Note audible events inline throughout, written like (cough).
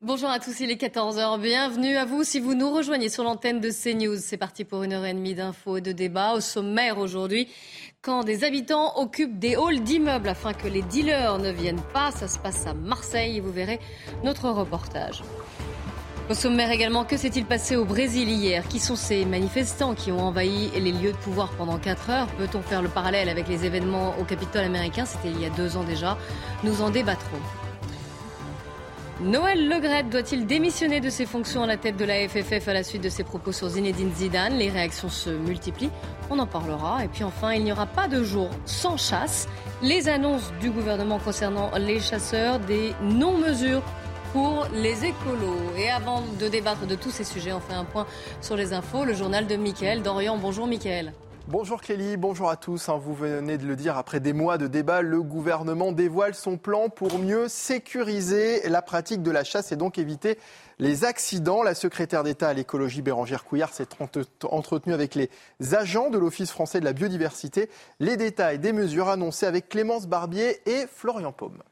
Bonjour à tous, il est 14h. Bienvenue à vous si vous nous rejoignez sur l'antenne de CNews. C'est parti pour une heure et demie d'infos et de débats. Au sommaire aujourd'hui, quand des habitants occupent des halls d'immeubles afin que les dealers ne viennent pas, ça se passe à Marseille vous verrez notre reportage. Au sommaire également, que s'est-il passé au Brésil hier? Qui sont ces manifestants qui ont envahi les lieux de pouvoir pendant 4 heures? Peut-on faire le parallèle avec les événements au Capitole américain? C'était il y a deux ans déjà. Nous en débattrons. Noël Legrette doit-il démissionner de ses fonctions à la tête de la FFF à la suite de ses propos sur Zinedine Zidane? Les réactions se multiplient, on en parlera. Et puis enfin, il n'y aura pas de jour sans chasse. Les annonces du gouvernement concernant les chasseurs, des non-mesures pour les écolos. Et avant de débattre de tous ces sujets, on fait un point sur les infos. Le journal de Mickaël Dorian. Bonjour Mickaël. Bonjour Clélie, bonjour à tous. Hein, vous venez de le dire, après des mois de débat, le gouvernement dévoile son plan pour mieux sécuriser la pratique de la chasse et donc éviter les accidents. La secrétaire d'État à l'écologie, Bérangère Couillard, s'est entretenue avec les agents de l'Office français de la biodiversité. Les détails des mesures annoncées avec Clémence Barbier et Florian Paume.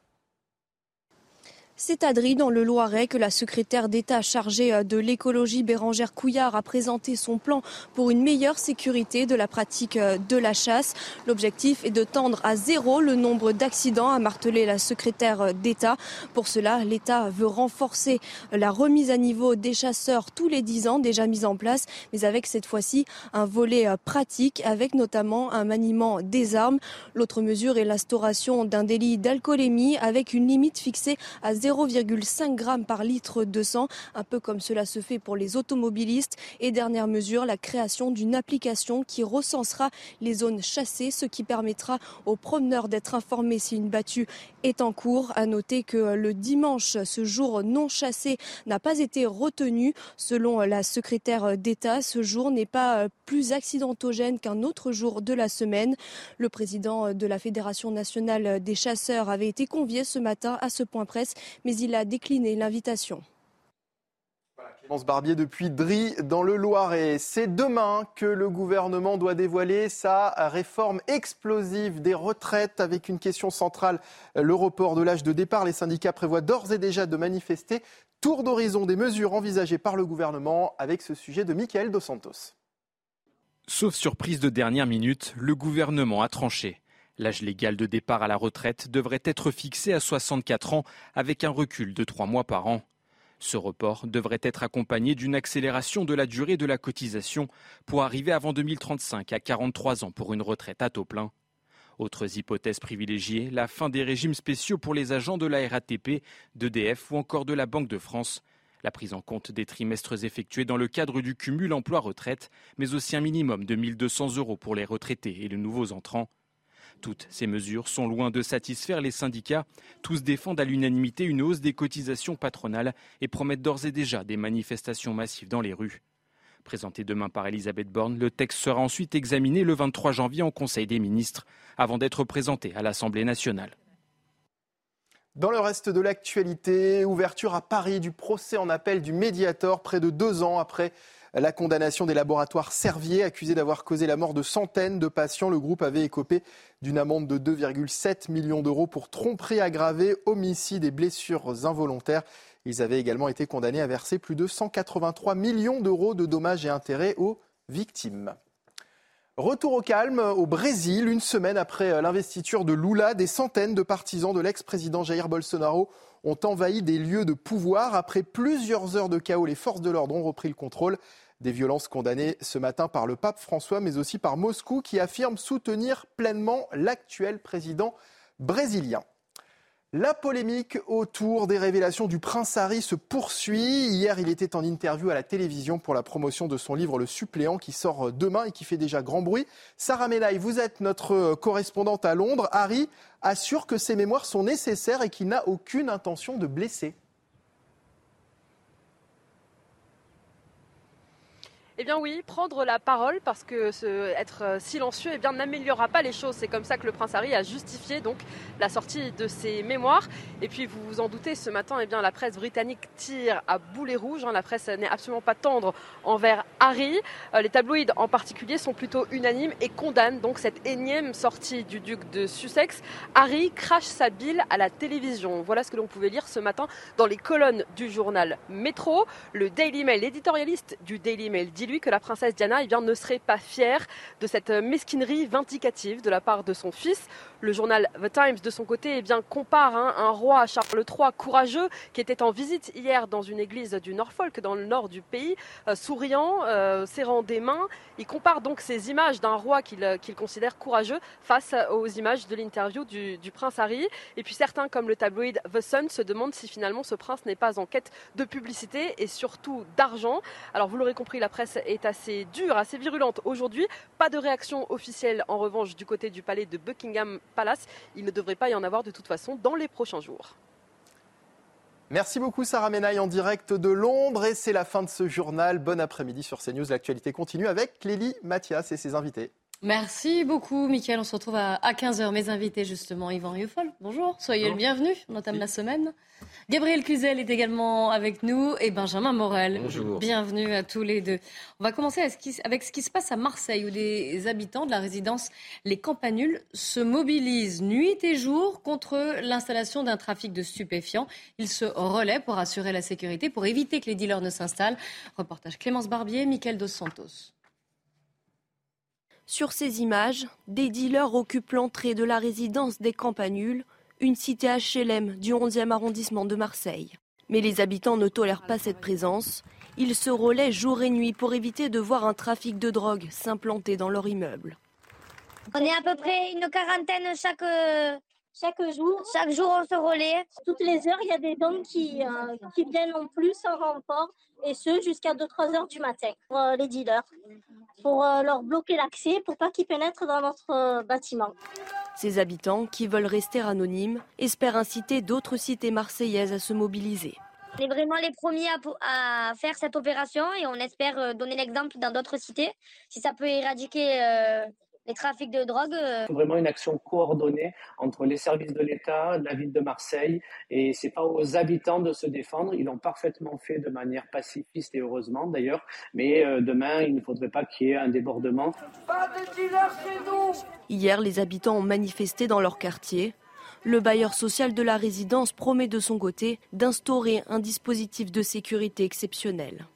C'est à Dry, dans le Loiret, que la secrétaire d'État chargée euh, de l'écologie, Bérangère Couillard, a présenté son plan pour une meilleure sécurité de la pratique euh, de la chasse. L'objectif est de tendre à zéro le nombre d'accidents, a martelé la secrétaire euh, d'État. Pour cela, l'État veut renforcer la remise à niveau des chasseurs tous les dix ans, déjà mise en place, mais avec cette fois-ci un volet pratique, avec notamment un maniement des armes. L'autre mesure est l'instauration d'un délit d'alcoolémie, avec une limite fixée à 0,5 g par litre de sang, un peu comme cela se fait pour les automobilistes. Et dernière mesure, la création d'une application qui recensera les zones chassées, ce qui permettra aux promeneurs d'être informés si une battue est en cours. À noter que le dimanche, ce jour non chassé n'a pas été retenu. Selon la secrétaire d'État, ce jour n'est pas plus accidentogène qu'un autre jour de la semaine. Le président de la Fédération nationale des chasseurs avait été convié ce matin à ce point presse mais il a décliné l'invitation. Clémence Barbier depuis Dry dans le Loiret. C'est demain que le gouvernement doit dévoiler sa réforme explosive des retraites avec une question centrale, le report de l'âge de départ. Les syndicats prévoient d'ores et déjà de manifester. Tour d'horizon des mesures envisagées par le gouvernement avec ce sujet de Michael Dos Santos. Sauf surprise de dernière minute, le gouvernement a tranché. L'âge légal de départ à la retraite devrait être fixé à 64 ans avec un recul de 3 mois par an. Ce report devrait être accompagné d'une accélération de la durée de la cotisation pour arriver avant 2035 à 43 ans pour une retraite à taux plein. Autres hypothèses privilégiées, la fin des régimes spéciaux pour les agents de la RATP, d'EDF ou encore de la Banque de France, la prise en compte des trimestres effectués dans le cadre du cumul emploi-retraite, mais aussi un minimum de 1200 euros pour les retraités et les nouveaux entrants. Toutes ces mesures sont loin de satisfaire les syndicats. Tous défendent à l'unanimité une hausse des cotisations patronales et promettent d'ores et déjà des manifestations massives dans les rues. Présenté demain par Elisabeth Borne, le texte sera ensuite examiné le 23 janvier en Conseil des ministres, avant d'être présenté à l'Assemblée nationale. Dans le reste de l'actualité, ouverture à Paris du procès en appel du Mediator près de deux ans après la condamnation des laboratoires Servier, accusés d'avoir causé la mort de centaines de patients. Le groupe avait écopé d'une amende de 2,7 millions d'euros pour tromperie aggravée, homicide et blessures involontaires. Ils avaient également été condamnés à verser plus de 183 millions d'euros de dommages et intérêts aux victimes. Retour au calme au Brésil, une semaine après l'investiture de Lula, des centaines de partisans de l'ex-président Jair Bolsonaro ont envahi des lieux de pouvoir. Après plusieurs heures de chaos, les forces de l'ordre ont repris le contrôle. Des violences condamnées ce matin par le pape François, mais aussi par Moscou, qui affirme soutenir pleinement l'actuel président brésilien. La polémique autour des révélations du prince Harry se poursuit. Hier, il était en interview à la télévision pour la promotion de son livre Le suppléant qui sort demain et qui fait déjà grand bruit. Sarah Menaille, vous êtes notre correspondante à Londres. Harry assure que ses mémoires sont nécessaires et qu'il n'a aucune intention de blesser. Eh bien oui, prendre la parole parce que être euh, silencieux eh n'améliorera pas les choses. C'est comme ça que le prince Harry a justifié donc la sortie de ses mémoires. Et puis vous vous en doutez, ce matin, eh bien la presse britannique tire à boulet rouge. Hein. La presse n'est absolument pas tendre envers Harry. Euh, les tabloïds en particulier sont plutôt unanimes et condamnent donc cette énième sortie du duc de Sussex. Harry crache sa bile à la télévision. Voilà ce que l'on pouvait lire ce matin dans les colonnes du journal Métro. Le Daily Mail, l'éditorialiste du Daily Mail dit lui que la princesse Diana eh ne serait pas fière de cette mesquinerie vindicative de la part de son fils. Le journal The Times, de son côté, eh bien, compare hein, un roi Charles III courageux qui était en visite hier dans une église du Norfolk, dans le nord du pays, euh, souriant, euh, serrant des mains. Il compare donc ces images d'un roi qu'il euh, considère courageux face aux images de l'interview du, du, prince Harry. Et puis certains, comme le tabloïd The Sun, se demandent si finalement ce prince n'est pas en quête de publicité et surtout d'argent. Alors vous l'aurez compris, la presse est assez dure, assez virulente aujourd'hui. Pas de réaction officielle en revanche du côté du palais de Buckingham Palace. Il ne devrait pas y en avoir de toute façon dans les prochains jours. Merci beaucoup Sarah Menaille en direct de Londres et c'est la fin de ce journal. Bon après-midi sur CNews. L'actualité continue avec Clélie Mathias et ses invités. Merci beaucoup, Mickaël. On se retrouve à 15h. Mes invités, justement, Yvan Rieufol. Bonjour, soyez le bienvenu. On entame la semaine. Gabriel Cluzel est également avec nous et Benjamin Morel. Bonjour. Bienvenue à tous les deux. On va commencer avec ce qui se passe à Marseille, où des habitants de la résidence Les Campanules se mobilisent nuit et jour contre l'installation d'un trafic de stupéfiants. Ils se relaient pour assurer la sécurité, pour éviter que les dealers ne s'installent. Reportage Clémence Barbier, Mickaël Dos Santos. Sur ces images, des dealers occupent l'entrée de la résidence des Campanules, une cité HLM du 11e arrondissement de Marseille. Mais les habitants ne tolèrent pas cette présence. Ils se relaient jour et nuit pour éviter de voir un trafic de drogue s'implanter dans leur immeuble. On est à peu près une quarantaine chaque, chaque jour. Chaque jour, on se relaie. Toutes les heures, il y a des dons qui, euh, qui viennent en plus en renfort, et ce jusqu'à 2-3 heures du matin pour euh, les dealers pour euh, leur bloquer l'accès pour pas qu'ils pénètrent dans notre bâtiment. Ces habitants, qui veulent rester anonymes, espèrent inciter d'autres cités marseillaises à se mobiliser. On est vraiment les premiers à, faire cette opération et on espère donner l'exemple dans d'autres cités. Si ça peut éradiquer les trafics de drogue. Euh, vraiment une action coordonnée entre les services de l'État, la ville de Marseille, et c'est pas aux habitants de se défendre. Ils l'ont parfaitement fait de manière pacifiste et heureusement d'ailleurs. Mais euh, demain, il ne faudrait pas qu'il y ait un débordement. Pas de chez nous Hier, les habitants ont manifesté dans leur quartier. Le bailleur social de la résidence promet de son côté d'instaurer un dispositif de sécurité exceptionnel.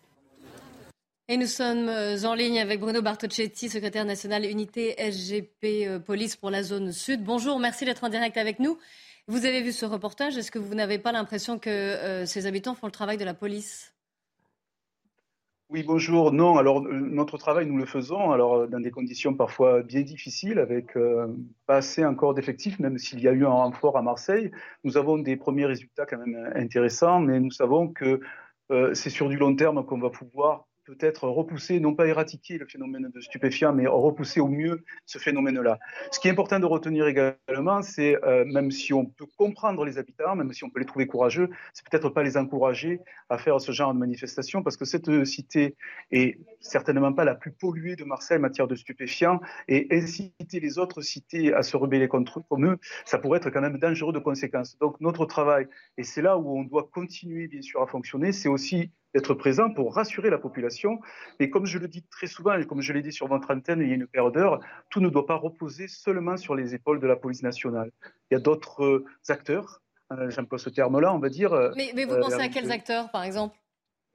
Et nous sommes euh, en ligne avec Bruno Bartocchetti, secrétaire national unité SGP euh, Police pour la zone sud. Bonjour, merci d'être en direct avec nous. Vous avez vu ce reportage. Est-ce que vous n'avez pas l'impression que euh, ces habitants font le travail de la police? Oui, bonjour. Non, alors notre travail, nous le faisons alors dans des conditions parfois bien difficiles, avec pas assez encore d'effectifs, même s'il y a eu un renfort à Marseille. Nous avons des premiers résultats quand même intéressants, mais nous savons que c'est sur du long terme qu'on va pouvoir peut-être repousser, non pas éradiquer le phénomène de stupéfiants, mais repousser au mieux ce phénomène-là. Ce qui est important de retenir également, c'est euh, même si on peut comprendre les habitants, même si on peut les trouver courageux, c'est peut-être pas les encourager à faire ce genre de manifestation, parce que cette cité est certainement pas la plus polluée de Marseille en matière de stupéfiants, et inciter les autres cités à se rebeller contre comme eux, ça pourrait être quand même dangereux de conséquences. Donc notre travail, et c'est là où on doit continuer bien sûr à fonctionner, c'est aussi d'être présent pour rassurer la population. Mais comme je le dis très souvent, et comme je l'ai dit sur votre antenne il y a une paire d'heures, tout ne doit pas reposer seulement sur les épaules de la police nationale. Il y a d'autres euh, acteurs, euh, j'emploie ce terme-là, on va dire. Euh, mais, mais vous pensez à quels acteurs, par exemple?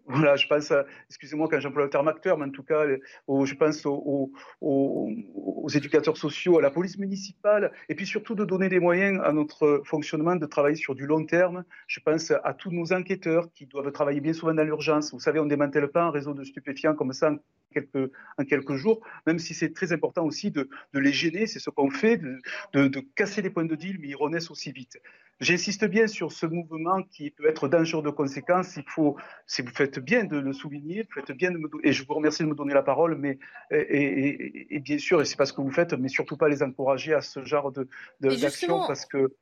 Voilà, je pense, excusez-moi quand j'emploie le terme acteur, mais en tout cas, je pense aux, aux, éducateurs sociaux, à la police municipale, et puis surtout de donner des moyens à notre fonctionnement de travailler sur du long terme. Je pense à tous nos enquêteurs qui doivent travailler bien souvent dans l'urgence. Vous savez, on ne démantèle pas un réseau de stupéfiants comme ça quelques, en quelques jours, même si c'est très important aussi de, de les gêner, c'est ce qu'on fait, de, de, de, casser les points de deal, mais ils renaissent aussi vite. J'insiste bien sur ce mouvement qui peut être dangereux de conséquences. Il faut, si vous faites bien de le souligner, vous faites bien de me, et je vous remercie de me donner la parole, mais et, et, et bien sûr, et c'est pas ce que vous faites, mais surtout pas les encourager à ce genre de d'action parce que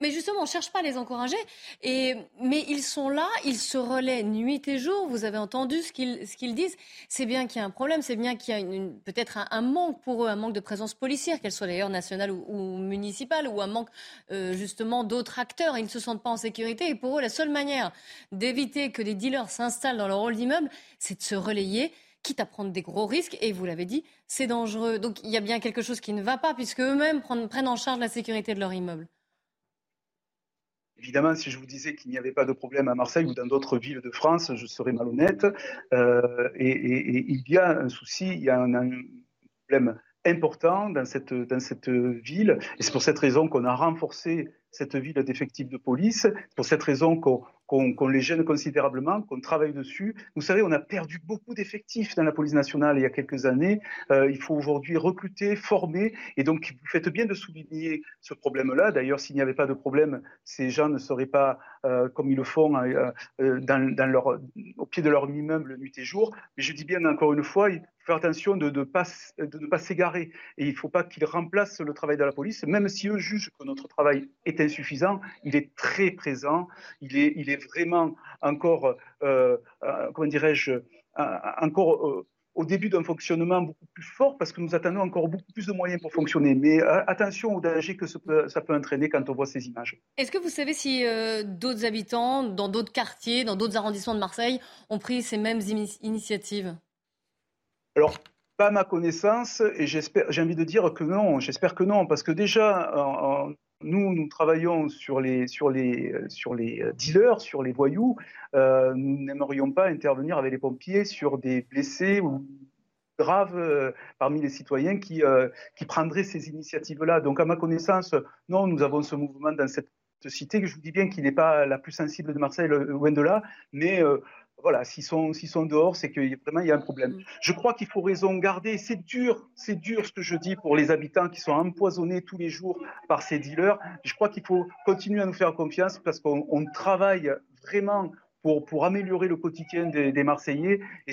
mais justement, on ne cherche pas à les encourager. Mais ils sont là, ils se relaient nuit et jour. Vous avez entendu ce qu'ils, disent. C'est bien qu'il y a un problème, c'est bien qu'il y a peut-être un, manque pour eux, un manque de présence policière, qu'elle soit d'ailleurs nationale ou, municipale, ou un manque euh, justement d'autres acteurs. Ils ne se sentent pas en sécurité. Et pour eux, la seule manière d'éviter que des dealers s'installent dans leur hall d'immeuble, c'est de se relayer quitte à prendre des gros risques. Et vous l'avez dit, c'est dangereux. Donc il y a bien quelque chose qui ne va pas, puisque eux-mêmes prennent en charge la sécurité de leur immeuble. Évidemment, si je vous disais qu'il n'y avait pas de problème à Marseille ou dans d'autres villes de France, je serais malhonnête. Euh, et, il y a un souci, il y a un, problème important dans cette, ville. Et c'est pour cette raison qu'on a renforcé cette ville d'effectifs de police. Pour cette raison qu'on qu'on qu les gêne considérablement, qu'on travaille dessus. Vous savez, on a perdu beaucoup d'effectifs dans la police nationale il y a quelques années. Euh, il faut aujourd'hui recruter, former. Et donc, vous faites bien de souligner ce problème-là. D'ailleurs, s'il n'y avait pas de problème, ces gens ne seraient pas, euh, comme ils le font, euh, euh leur, au pied de leur immeuble nuit et jour. Mais je dis bien encore une fois, il faut faire attention de, ne pas s'égarer. Et il ne faut pas qu'ils remplacent le travail de la police, même si eux jugent que notre travail est insuffisant. Il est très présent. Il est, vraiment encore, euh, euh, comment dirais-je, euh, encore euh, au début d'un fonctionnement beaucoup plus fort parce que nous attendons encore beaucoup plus de moyens pour fonctionner. Mais euh, attention au danger que ça peut, ça peut, entraîner quand on voit ces images. Est-ce que vous savez si euh, d'autres habitants, dans d'autres quartiers, dans d'autres arrondissements de Marseille, ont pris ces mêmes initiatives? Alors, pas à ma connaissance, et j'espère, j'ai envie de dire que non, j'espère que non, parce que déjà, nous, nous travaillons sur les, sur les, sur les dealers, sur les voyous. Euh, nous n'aimerions pas intervenir avec les pompiers sur des blessés ou graves euh, parmi les citoyens qui, euh, qui prendraient ces initiatives-là. Donc, à ma connaissance, non, nous avons ce mouvement dans cette cité que je vous dis bien qu'il n'est pas la plus sensible de Marseille, loin de là, mais euh, voilà, s'ils sont, s'ils sont dehors, c'est que vraiment il y a un problème. Mm. Je crois qu'il faut raison garder. C'est dur, c'est dur ce que je dis pour les habitants qui sont empoisonnés tous les jours par ces dealers. Je crois qu'il faut continuer à nous faire confiance parce qu'on travaille vraiment pour, pour améliorer le quotidien des, des Marseillais et,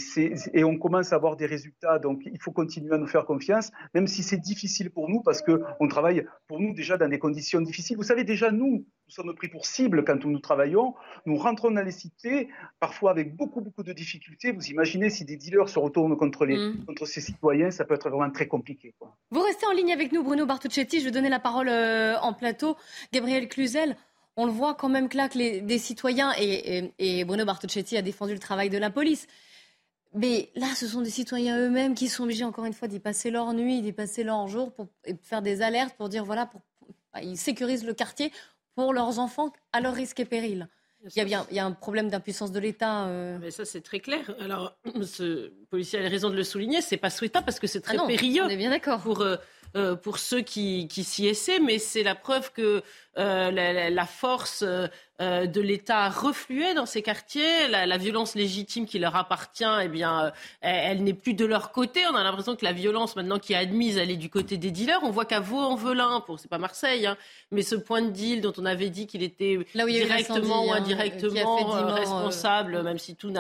et on commence à avoir des résultats. Donc il faut continuer à nous faire confiance, même si c'est difficile pour nous parce qu'on travaille pour nous déjà dans des conditions difficiles. Vous savez, déjà nous, nous sommes pris pour cible quand nous travaillons. Nous rentrons dans les cités, parfois avec beaucoup, beaucoup de difficultés. Vous imaginez si des dealers se retournent contre, les, mmh. contre ces citoyens, ça peut être vraiment très compliqué. Quoi. Vous restez en ligne avec nous, Bruno Bartuccetti. Je vais donner la parole euh, en plateau. Gabriel Cluzel on le voit quand même que là, que les, des citoyens, et, et, et Bruno Bartocchetti a défendu le travail de la police, mais là, ce sont des citoyens eux-mêmes qui sont obligés, encore une fois, d'y passer leur nuit, d'y passer leur jour, pour faire des alertes, pour dire, voilà, pour, ils sécurisent le quartier pour leurs enfants à leur risque et péril. Il y, a bien, il y a un problème d'impuissance de l'État. Euh... Mais ça, c'est très clair. Alors, (clears throat) ce policier a raison de le souligner. C'est pas souhaitable parce que c'est très ah non, périlleux. On est bien d'accord. Pour, euh, euh, pour ceux qui, qui s'y essaient, mais c'est la preuve que euh, la, la, force euh, de l'État refluait dans ces quartiers, la, la, violence légitime qui leur appartient, eh bien, euh, elle, elle n'est plus de leur côté. On a l'impression que la violence maintenant qui est admise, elle est du côté des dealers. On voit qu'à Vaux-en-Velin, pour c'est pas Marseille, hein, mais ce point de deal dont on avait dit qu'il était directement ou indirectement hein, responsable, euh... même si tout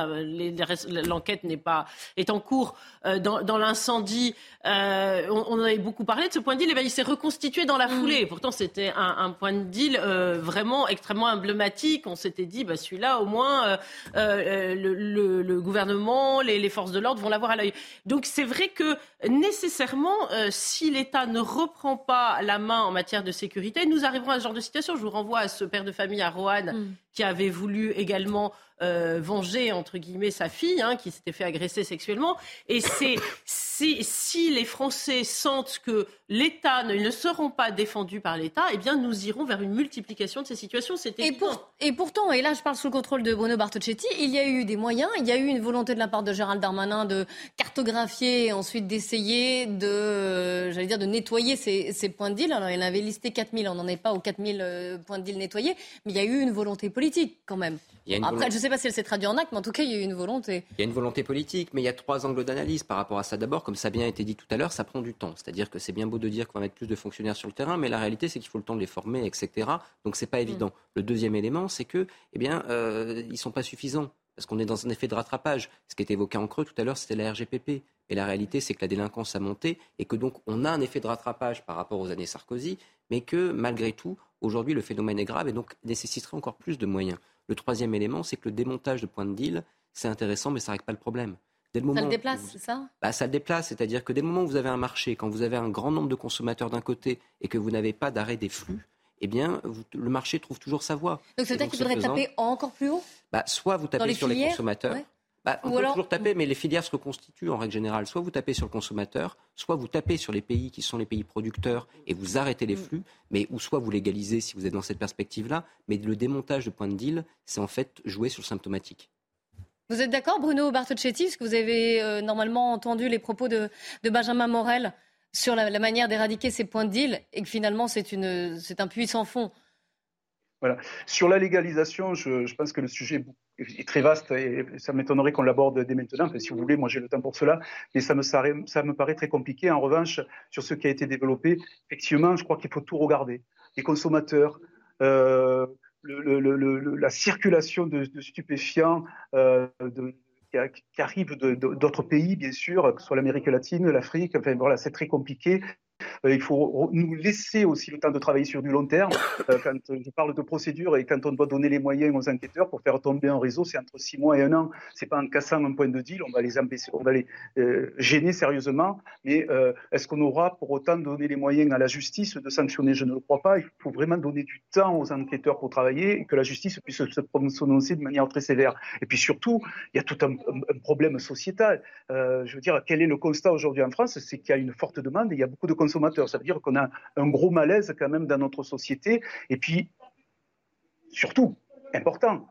l'enquête n'est pas est en cours euh, dans, dans l'incendie. Euh, on, on, avait beaucoup parlé de ce point de deal, bien, il s'est reconstitué dans la mmh. foulée. Mmh. Pourtant, c'était un, un point de deal euh, vraiment extrêmement emblématique. On s'était dit, bah, celui-là, au moins, euh, euh, le, gouvernement, les, forces de l'ordre vont l'avoir à l'œil. Donc c'est vrai que nécessairement, si l'État ne reprend pas la main en matière de sécurité, nous arriverons à ce genre de situation. Je vous renvoie à ce père de famille à Roanne mm. Qui avait voulu également euh, venger entre guillemets sa fille hein, qui s'était fait agresser sexuellement. Et c'est (coughs) si, les Français sentent que l'État ne, ne seront pas défendus par l'État, eh bien nous irons vers une multiplication de ces situations. Et, pour, et pourtant, et là je parle sous le contrôle de Bruno Bartocchetti, il y a eu des moyens, il y a eu une volonté de la part de Gérald Darmanin de cartographier et ensuite d'essayer de, j'allais dire, de nettoyer ces, ces, points de deal. Alors il en avait listé 4000, on n'en est pas aux 4000 euh, points de deal nettoyés, mais il y a eu une volonté politique politique quand même. Après, je ne sais pas si elle s'est traduite en acte, mais en tout cas, il y a eu une volonté. Il y a une volonté politique, mais il y a trois angles d'analyse par rapport à ça. D'abord, comme ça a bien été dit tout à l'heure, ça prend du temps. C'est-à-dire que c'est bien beau de dire qu'on va mettre plus de fonctionnaires sur le terrain, mais la réalité, c'est qu'il faut le temps de les former, etc. Donc, c'est pas évident. Mm. Le deuxième élément, c'est que, eh bien, euh, ils sont pas suffisants parce qu'on est dans un effet de rattrapage. Ce qui était évoqué en creux tout à l'heure, c'était la RGPP. Et la réalité, c'est que la délinquance a monté et que donc on a un effet de rattrapage par rapport aux années Sarkozy, mais que malgré tout, aujourd'hui, le phénomène est grave et donc nécessiterait encore plus de moyens. Le troisième élément, c'est que le démontage de points de deal, c'est intéressant, mais ça ne règle pas le problème. Dès le moment ça le déplace, c'est ça? Bah, Ça le déplace, c'est-à-dire que dès le moment où vous avez un marché, quand vous avez un grand nombre de consommateurs d'un côté et que vous n'avez pas d'arrêt des flux, eh bien, le marché trouve toujours sa voie. Donc, c'est-à-dire qu'il faudrait taper encore plus haut? Bah, Soit vous tapez sur les consommateurs. Bah, on peut toujours taper, mais les filières se reconstituent en règle générale. Soit vous tapez sur le consommateur, soit vous tapez sur les pays qui sont les pays producteurs et vous arrêtez les mm. flux, mais ou soit vous légalisez si vous êtes dans cette perspective-là. Mais le démontage de points de deal, c'est en fait jouer sur le symptomatique. Vous êtes d'accord, Bruno Bartocchetti, parce que vous avez euh, normalement entendu les propos de, Benjamin Morel sur la, manière d'éradiquer ces points de deal et que finalement c'est un puits sans fond? Voilà. Sur la légalisation, je, pense que le sujet est très vaste et ça m'étonnerait qu'on l'aborde dès maintenant. si vous voulez, moi j'ai le temps pour cela, mais ça me, paraît très compliqué. En revanche, sur ce qui a été développé, effectivement, je crois qu'il faut tout regarder. Les consommateurs, euh, la circulation de, stupéfiants euh, qui, arrivent d'autres pays, bien sûr, que ce soit l'Amérique latine, l'Afrique, enfin voilà, c'est très compliqué. Euh, il faut nous laisser aussi le temps de travailler sur du long terme. Euh, quand je parle de procédure et quand on doit donner les moyens aux enquêteurs pour faire tomber un réseau, c'est entre six mois et un an. C'est pas en cassant un point de deal, on va les on va les euh, gêner sérieusement. Mais est-ce qu'on aura pour autant donné les moyens à la justice de sanctionner? Je ne le crois pas. Il faut vraiment donner du temps aux enquêteurs pour travailler et que la justice puisse se prononcer de manière très sévère. Et puis surtout, il y a tout un, un problème sociétal. je veux dire, quel est le constat aujourd'hui en France? C'est qu'il y a une forte demande et il y a beaucoup de consommateurs. Ça veut dire qu'on a un gros malaise quand même dans notre société. Et puis, surtout, important,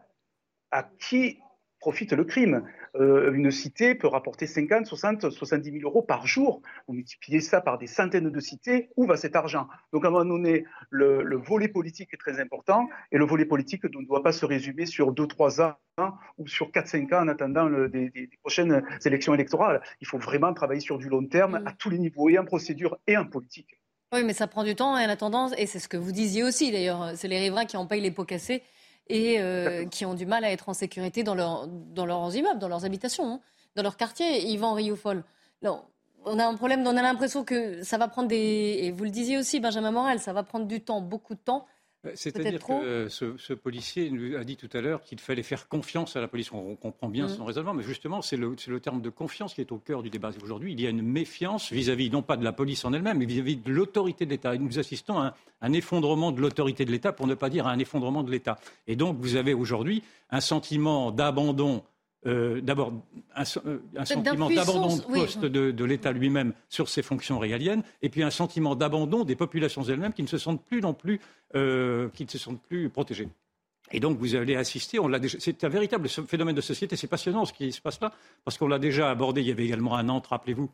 à qui profite le crime. Euh, une cité peut rapporter 50, 60, 70 000 euros par jour. Vous multipliez ça par des centaines de cités, où va cet argent? Donc à un moment donné, le, volet politique est très important, et le volet politique ne doit pas se résumer sur 2-3 ans ou sur 4-5 ans en attendant des, prochaines élections électorales. Il faut vraiment travailler sur du long terme, à tous les niveaux, et en procédure et en politique. Oui, mais ça prend du temps et en attendant, et c'est ce que vous disiez aussi d'ailleurs, c'est les riverains qui en payent les pots cassés et euh, qui ont du mal à être en sécurité dans, leur, dans leurs immeubles, dans leurs habitations, hein, dans leur quartier. Yvan Rioufol. Non, on a un problème, on a l'impression que ça va prendre des. Et vous le disiez aussi, Benjamin Morel, ça va prendre du temps, beaucoup de temps c'est-à-dire que euh, ce, policier nous a dit tout à l'heure qu'il fallait faire confiance à la police. On, comprend bien mm. son raisonnement, mais justement, c'est le, terme de confiance qui est au cœur du débat aujourd'hui. Il y a une méfiance vis-à-vis, non pas de la police en elle-même, mais vis-à-vis de l'autorité de l'État. Nous assistons à un, effondrement de l'autorité de l'État, pour ne pas dire à un effondrement de l'État. Et donc, vous avez aujourd'hui un sentiment d'abandon euh, d'abord un, un sentiment d'abandon de poste de, l'État lui-même sur ses fonctions régaliennes, et puis un sentiment d'abandon des populations elles-mêmes qui ne se sentent plus non plus, euh, qui ne se sentent plus protégées. Et donc vous allez assister, c'est un véritable phénomène de société, c'est passionnant ce qui se passe là, parce qu'on l'a déjà abordé, il y avait également à Nantes, rappelez-vous,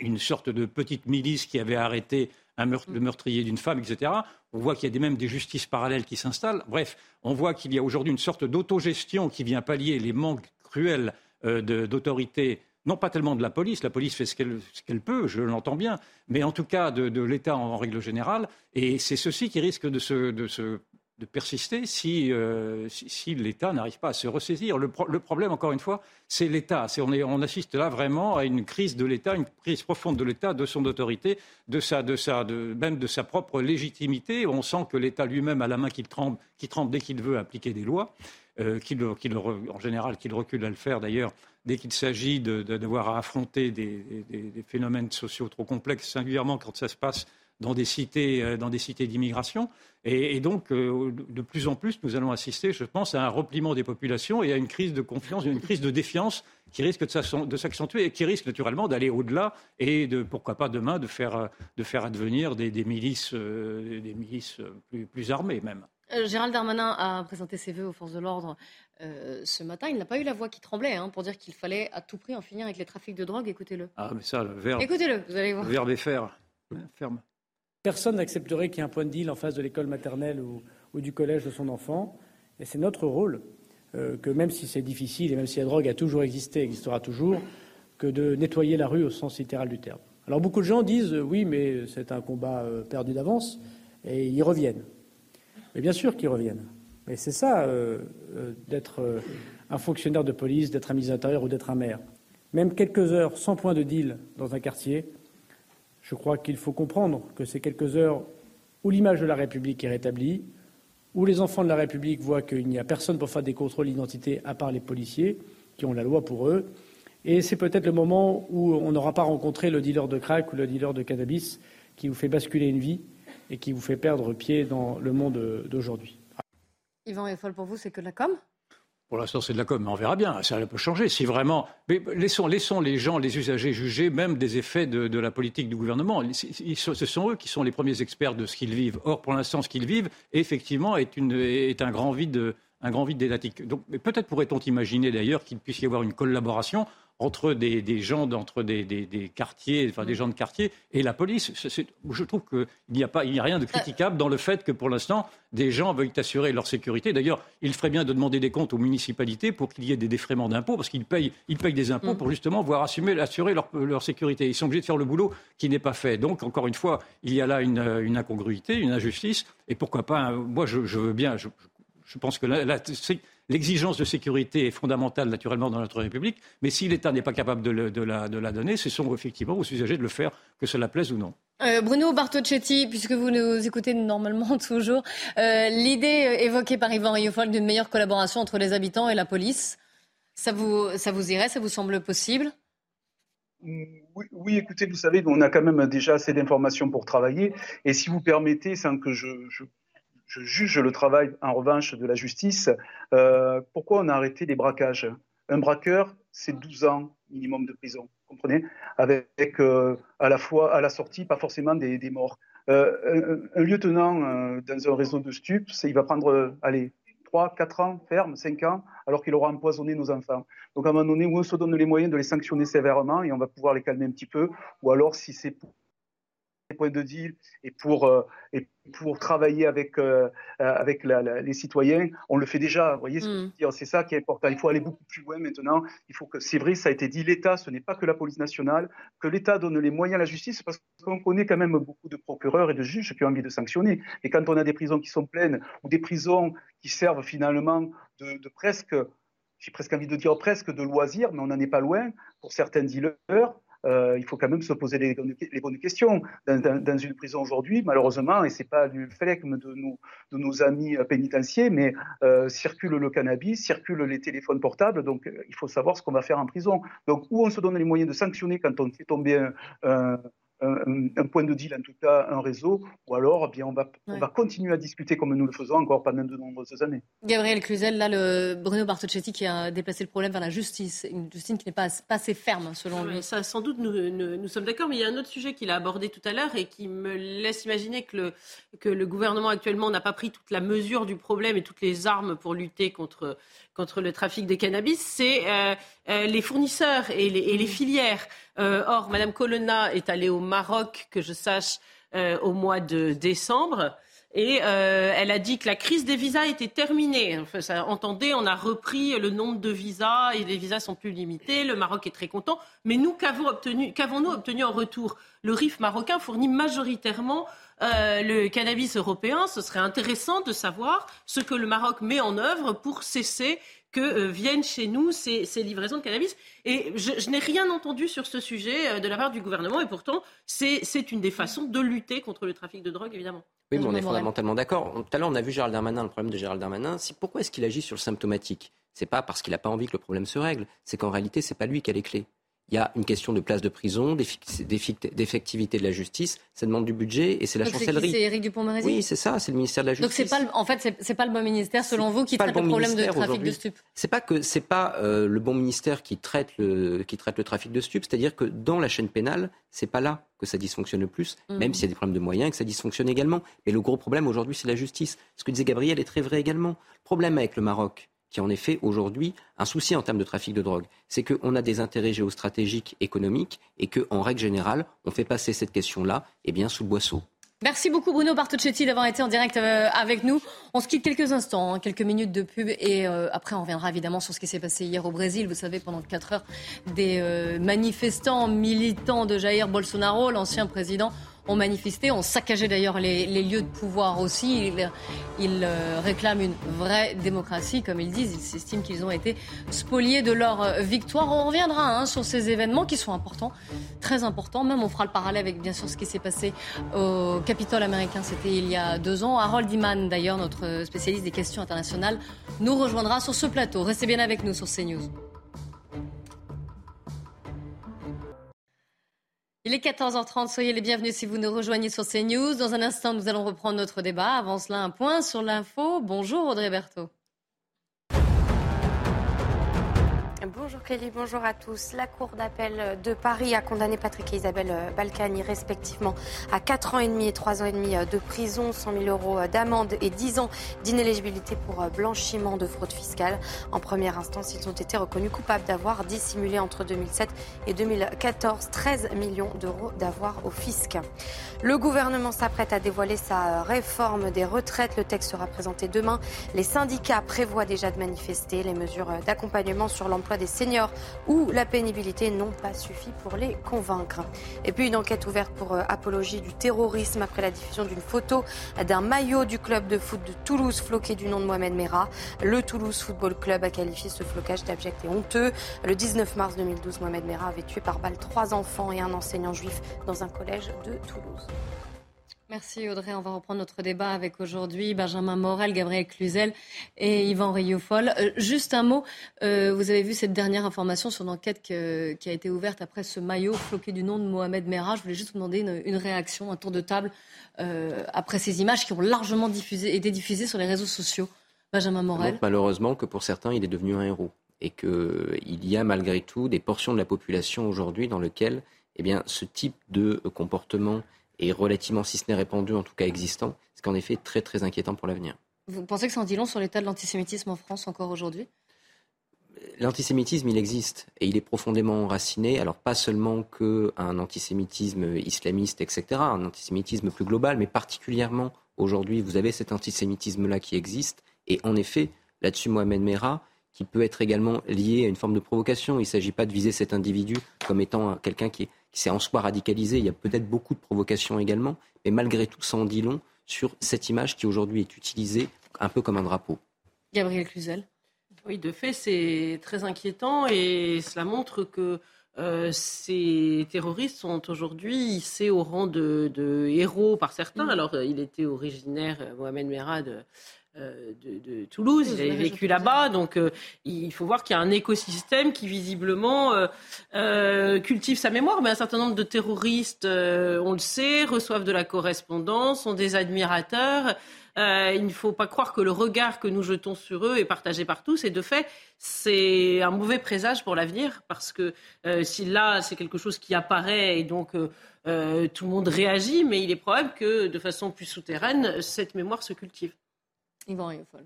une sorte de petite milice qui avait arrêté le meurtrier d'une femme, etc. On voit qu'il y a même des justices parallèles qui s'installent. Bref, on voit qu'il y a aujourd'hui une sorte d'autogestion qui vient pallier les manques cruelle euh, d'autorité, non pas tellement de la police, la police fait ce qu'elle peut, je l'entends bien, mais en tout cas de, l'État en, règle générale. Et c'est ceci qui risque de persister si, euh, si, l'État n'arrive pas à se ressaisir. Le, problème, encore une fois, c'est l'État. On, on, assiste là vraiment à une crise de l'État, une crise profonde de l'État, de son autorité, de de même de sa propre légitimité. On sent que l'État lui-même a la main qui qui tremble dès qu'il veut appliquer des lois, euh, en général qu'il recule à le faire d'ailleurs dès qu'il s'agit d'avoir à affronter des, phénomènes sociaux trop complexes, singulièrement quand ça se passe dans des cités, euh, dans des cités d'immigration. Et, donc, euh, de plus en plus, nous allons assister, je pense, à un repliement des populations et à une crise de confiance, une crise de défiance qui risque de s'accentuer et qui risque naturellement d'aller au-delà et de, pourquoi pas demain, de faire, de faire advenir des, milices, des milices plus, armées même. Gérald Darmanin a présenté ses voeux aux forces de l'ordre ce matin. Il n'a pas eu la voix qui tremblait hein, pour dire qu'il fallait à tout prix en finir avec les trafics de drogue. Écoutez-le. Ah, mais ça, le verbe. Écoutez-le, vous allez voir. Le verbe est faire. Ferme. Personne n'accepterait qu'il y ait un point de deal en face de l'école maternelle ou, du collège de son enfant. Et c'est notre rôle, euh, que même si c'est difficile et même si la drogue a toujours existé, existera toujours, que de nettoyer la rue au sens littéral du terme. Alors beaucoup de gens disent oui, mais c'est un combat perdu d'avance, et ils reviennent. Mais bien sûr qu'ils reviennent. Mais c'est ça, d'être un fonctionnaire de police, d'être un ministre intérieur ou d'être un maire. Même quelques heures sans point de deal dans un quartier, je crois qu'il faut comprendre que c'est quelques heures où l'image de la République est rétablie, où les enfants de la République voient qu'il n'y a personne pour faire des contrôles d'identité à part les policiers, qui ont la loi pour eux. Et c'est peut-être le moment où on n'aura pas rencontré le dealer de crack ou le dealer de cannabis qui vous fait basculer une vie et qui vous fait perdre pied dans le monde d'aujourd'hui. Yvan Eiffel, pour vous, c'est que la com? Pour l'instant, c'est de la com, mais on verra bien. Ça peut changer. Si vraiment. Mais laissons, laissons les gens, les usagers juger même des effets de, la politique du gouvernement. ce sont eux qui sont les premiers experts de ce qu'ils vivent. Or, pour l'instant, ce qu'ils vivent, effectivement, est, une, est un grand vide un grand vide. Donc, peut-être pourrait-on imaginer d'ailleurs qu'il puisse y avoir une collaboration entre des, gens, entre des, quartiers, enfin des gens de quartier et la police. je trouve qu'il n'y a, pas, il a rien de critiquable dans le fait que pour l'instant, des gens veuillent assurer leur sécurité. D'ailleurs, il ferait bien de demander des comptes aux municipalités pour qu'il y ait des défraiements d'impôts, parce qu'ils payent, ils payent des impôts mm. pour justement voir assumer, assurer leur, sécurité. Ils sont obligés de faire le boulot qui n'est pas fait. Donc, encore une fois, il y a là une, incongruité, une injustice. Et pourquoi pas, moi, je, veux bien, je, pense que là, L'exigence de sécurité est fondamentale naturellement dans notre République, mais si l'État n'est pas capable de, la, donner, ce sont effectivement aux usagers de le faire, que cela plaise ou non. Euh, Bruno Bartocchetti, puisque vous nous écoutez normalement (laughs) toujours, euh, l'idée euh, évoquée par Yvan Rioufol d'une meilleure collaboration entre les habitants et la police, ça vous, ça vous irait, ça vous semble possible? Oui, écoutez, vous savez, on a quand même déjà assez d'informations pour travailler. Et si vous permettez, sans que je je juge le travail, en revanche, de la justice. Euh, pourquoi on a arrêté les braquages? Un braqueur, c'est 12 ans minimum de prison, comprenez? Avec euh, à la fois, à la sortie, pas forcément des, morts. Euh, un, lieutenant dans un réseau de stupes, il va prendre, allez, 3, 4 ans ferme, 5 ans, alors qu'il aura empoisonné nos enfants. Donc à un moment donné, on se donne les moyens de les sanctionner sévèrement et on va pouvoir les calmer un petit peu, ou alors si c'est pour points de deal et pour, euh, et pour travailler avec, euh, euh, les citoyens, on le fait déjà. Vous voyez, mm. c'est ça qui est important. Il faut aller beaucoup plus loin maintenant. Il faut que, c'est vrai, ça a été dit, l'État, ce n'est pas que la police nationale, que l'État donne les moyens à la justice, parce qu'on connaît quand même beaucoup de procureurs et de juges qui ont envie de sanctionner. Et quand on a des prisons qui sont pleines ou des prisons qui servent finalement de, de presque j'ai presque envie de dire presque de loisirs, mais on n'en est pas loin pour certains dealers. Euh, il faut quand même se poser les, bonnes questions. Dans, une prison aujourd'hui, malheureusement, et ce n'est pas du flegme de nos, amis pénitentiaires, mais euh, circule le cannabis, circulent les téléphones portables, donc euh, il faut savoir ce qu'on va faire en prison. Donc, où on se donne les moyens de sanctionner quand on fait tomber un, point de deal, en tout cas un réseau, ou alors eh bien, on, va, on va continuer à discuter comme nous le faisons encore pendant de nombreuses années. Gabriel Cluzel, là, le Bruno Bartocchetti qui a déplacé le problème vers la justice, une justice qui n'est pas, assez ferme selon lui. Ça, sans doute, nous, nous, sommes d'accord, mais il y a un autre sujet qu'il a abordé tout à l'heure et qui me laisse imaginer que le, que le gouvernement actuellement n'a pas pris toute la mesure du problème et toutes les armes pour lutter contre, contre le trafic de cannabis, c'est euh, euh, les fournisseurs et les, et les filières. Euh, or, Madame Colonna est allée au Maroc, que je sache, au mois de décembre. Et elle a dit que la crise des visas était terminée. Enfin, ça, entendez, on a repris le nombre de visas et les visas sont plus limités. Le Maroc est très content. Mais nous, qu'avons-nous obtenu, obtenu en retour? Le RIF marocain fournit majoritairement euh, le cannabis européen, ce serait intéressant de savoir ce que le Maroc met en œuvre pour cesser que euh, viennent chez nous ces, livraisons de cannabis. Et je, n'ai rien entendu sur ce sujet euh, de la part du gouvernement, et pourtant, c'est une des façons de lutter contre le trafic de drogue, évidemment. Oui, mais on est fondamentalement d'accord. Tout à l'heure, on a vu Gérald Darmanin, le problème de Gérald Darmanin. Pourquoi est-ce qu'il agit sur le symptomatique? C'est pas parce qu'il n'a pas envie que le problème se règle, c'est qu'en réalité, c'est pas lui qui a les clés. Il y a une question de place de prison, d'effectivité de la justice. Ça demande du budget et c'est la chancellerie. C'est Éric Dupond-Moretti Oui, c'est ça, c'est le ministère de la Justice. Donc c'est pas, en fait, c'est pas le bon ministère, selon vous, qui traite le, problème de trafic de stupes. C'est pas que c'est pas euh, le bon ministère qui traite le qui traite le trafic de stupes. C'est-à-dire que dans la chaîne pénale, c'est pas là que ça dysfonctionne le plus, mmh. même s'il y a des problèmes de moyens, que ça dysfonctionne également. Mais le gros problème aujourd'hui, c'est la justice. Ce que disait Gabriel est très vrai également. Le problème avec le Maroc, qui en effet aujourd'hui un souci en termes de trafic de drogue. C'est qu'on a des intérêts géostratégiques, économiques, et qu'en règle générale, on fait passer cette question-là eh bien, sous le boisseau. Merci beaucoup Bruno Bartocchetti d'avoir été en direct euh, avec nous. On se quitte quelques instants, hein, quelques minutes de pub et euh, après on reviendra évidemment sur ce qui s'est passé hier au Brésil. Vous savez, pendant 4 heures, des euh, manifestants militants de Jair Bolsonaro, l'ancien président, ont manifesté, ont saccagé d'ailleurs les, lieux de pouvoir aussi. Ils, euh, réclament une vraie démocratie, comme ils disent. Ils s'estiment qu'ils ont été spoliés de leur euh, victoire. On reviendra hein, sur ces événements qui sont importants, très importants. Même on fera le parallèle avec bien sûr ce qui s'est passé au Capitole américain. C'était il y a deux ans. Harold Iman, d'ailleurs, notre spécialiste des questions internationales, nous rejoindra sur ce plateau. Restez bien avec nous sur CNews. Il est 14h30, soyez les bienvenus si vous nous rejoignez sur CNews. Dans un instant, nous allons reprendre notre débat. Avant cela, un point sur l'info. Bonjour Audrey Berthaud. Bonjour Clélie, bonjour à tous. La Cour d'appel de Paris a condamné Patrick et Isabelle Balkany respectivement à 4 ans et demi et 3 ans et demi de prison, 100 000 euros d'amende et 10 ans d'inéligibilité pour blanchiment de fraude fiscale. En première instance, ils ont été reconnus coupables d'avoir dissimulé entre 2007 et 2014 13 millions d'euros d'avoir au fisc. Le gouvernement s'apprête à dévoiler sa réforme des retraites. Le texte sera présenté demain. Les syndicats prévoient déjà de manifester. Les mesures d'accompagnement sur l'emploi des seniors ou la pénibilité n'ont pas suffi pour les convaincre. Et puis une enquête ouverte pour euh, apologie du terrorisme après la diffusion d'une photo d'un maillot du club de foot de Toulouse floqué du nom de Mohamed Merah. Le Toulouse Football Club a qualifié ce flocage d'abject et honteux. Le 19 mars 2012, Mohamed Merah avait tué par balle trois enfants et un enseignant juif dans un collège de Toulouse. Merci Audrey. On va reprendre notre débat avec aujourd'hui Benjamin Morel, Gabriel Cluzel et Yvan Rioufol. Euh, juste un mot, euh, vous avez vu cette dernière information sur l'enquête qui a été ouverte après ce maillot floqué du nom de Mohamed Merah. Je voulais juste vous demander une, réaction, un tour de table euh, après ces images qui ont largement diffusé, été diffusées sur les réseaux sociaux. Benjamin Morel. malheureusement que pour certains, il est devenu un héros et qu'il y a malgré tout des portions de la population aujourd'hui dans lesquelles eh bien, ce type de comportement est relativement, si ce n'est répandu, en tout cas existant, ce qui en effet très très inquiétant pour l'avenir. Vous pensez que ça en dit long sur l'état de l'antisémitisme en France encore aujourd'hui? L'antisémitisme, il existe et il est profondément enraciné. Alors pas seulement qu'un antisémitisme islamiste, etc., un antisémitisme plus global, mais particulièrement aujourd'hui, vous avez cet antisémitisme-là qui existe. Et en effet, là-dessus, Mohamed Merah, qui peut être également lié à une forme de provocation. Il ne s'agit pas de viser cet individu comme étant quelqu'un qui est qui s'est en soi radicalisé. Il y a peut-être beaucoup de provocations également, mais malgré tout, ça en dit long sur cette image qui aujourd'hui est utilisée un peu comme un drapeau. Gabriel Cluzel. Oui, de fait, c'est très inquiétant et cela montre que euh, ces terroristes sont aujourd'hui hissés au rang de, héros par certains. Mm. Alors, euh, il était originaire, euh, Mohamed Merah, de, euh, de, Toulouse. Il a vécu là-bas, donc euh, il faut voir qu'il y a un écosystème qui visiblement euh, cultive sa mémoire. Mais un certain nombre de terroristes, on le sait, reçoivent de la correspondance, sont des admirateurs. il ne faut pas croire que le regard que nous jetons sur eux est partagé par tous. Et de fait, c'est un mauvais présage pour l'avenir, parce que si là, c'est quelque chose qui apparaît et donc tout le monde réagit, mais il est probable que de façon plus souterraine, cette mémoire se cultive.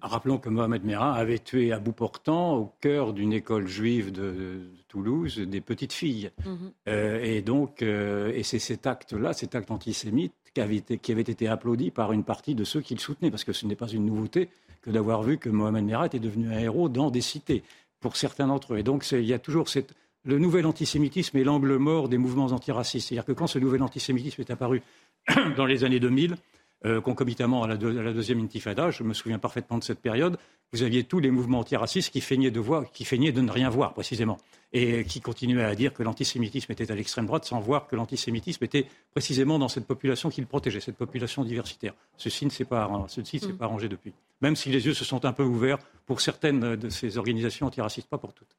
Rappelons que Mohamed Merah avait tué à bout portant, au cœur d'une école juive de, Toulouse, des petites filles. Mhm. Euh, et donc, euh, et c'est cet acte-là, cet acte antisémite, qui avait, été, qui avait été applaudi par une partie de ceux qui le soutenaient, parce que ce n'est pas une nouveauté que d'avoir vu que Mohamed Merah était devenu un héros dans des cités, pour certains d'entre eux. Et donc, il y a toujours cette, le nouvel antisémitisme est l'angle mort des mouvements antiracistes. C'est-à-dire que quand ce nouvel antisémitisme est apparu (clears throat) dans les années 2000, euh, concomitamment à la, deuxième intifada, je me souviens parfaitement de cette période, vous aviez tous les mouvements antiracistes qui feignaient de, voir, qui feignaient de ne rien voir précisément, et qui continuaient à dire que l'antisémitisme était à l'extrême droite sans voir que l'antisémitisme était précisément dans cette population qu'il protégeait, cette population diversitaire. Ceci ne s'est pas, ceci mm. pas arrangé depuis, même si les yeux se sont un peu ouverts pour certaines de ces organisations antiracistes, pas pour toutes.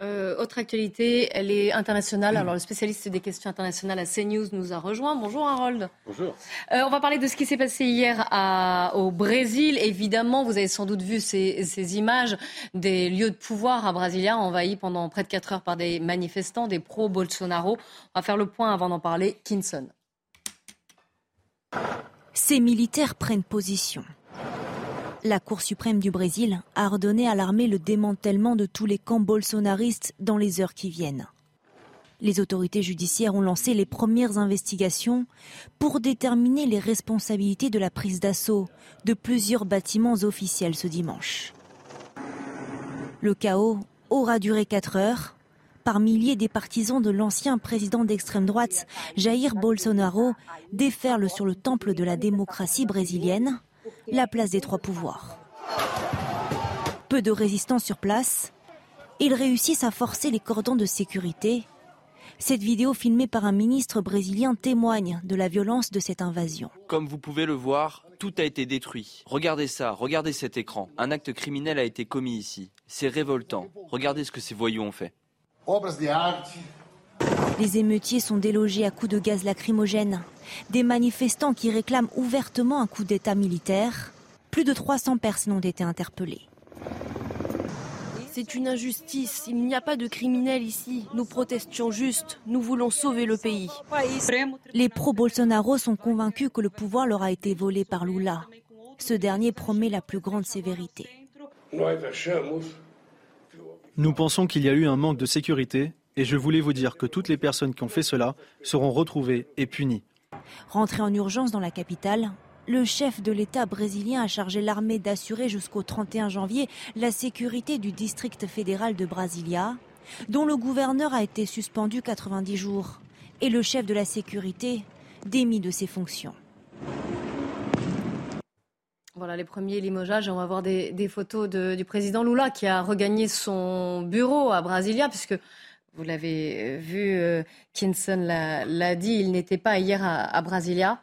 Euh, autre actualité, elle est internationale. Alors, le spécialiste des questions internationales à CNews nous a rejoint. Bonjour, Harold. Bonjour. Euh, on va parler de ce qui s'est passé hier au Brésil. Évidemment, vous avez sans doute vu ces, images des lieux de pouvoir à Brasilia envahis pendant près de 4 heures par des manifestants, des pro-Bolsonaro. On va faire le point avant d'en parler. Kinson. Ces militaires prennent position. La Cour suprême du Brésil a ordonné à l'armée le démantèlement de tous les camps bolsonaristes dans les heures qui viennent. Les autorités judiciaires ont lancé les premières investigations pour déterminer les responsabilités de la prise d'assaut de plusieurs bâtiments officiels ce dimanche. Le chaos aura duré 4 heures. Par milliers des partisans de l'ancien président d'extrême droite, Jair Bolsonaro, déferlent sur le temple de la démocratie brésilienne, la place des trois pouvoirs. Peu de résistants sur place, ils réussissent à forcer les cordons de sécurité cette vidéo filmée par un ministre brésilien témoigne de la violence de cette invasion. Comme vous pouvez le voir, tout a été détruit. Regardez ça, regardez cet écran. Un acte criminel a été commis ici. C'est révoltant. Regardez ce que ces voyous ont fait. Les émeutiers sont délogés à coups de gaz lacrymogène. Des manifestants qui réclament ouvertement un coup d'État militaire. Plus de 300 personnes ont été interpellées. C'est une injustice. Il n'y a pas de criminels ici. Nous protestions juste. Nous voulons sauver le pays. Les pro-Bolsonaro sont convaincus que le pouvoir leur a été volé par Lula. Ce dernier promet la plus grande sévérité. Nous pensons qu'il y a eu un manque de sécurité et je voulais vous dire que toutes les personnes qui ont fait cela seront retrouvées et punies. Rentré en urgence dans la capitale, le chef de l'État brésilien a chargé l'armée d'assurer jusqu'au 31 janvier la sécurité du district fédéral de Brasilia, dont le gouverneur a été suspendu 90 jours, et le chef de la sécurité démis de ses fonctions. Voilà les premiers limogeages. On va voir des, photos du président Lula qui a regagné son bureau à Brasilia, puisque vous l'avez vu, euh, Kinson l'a dit, il n'était pas hier à Brasilia.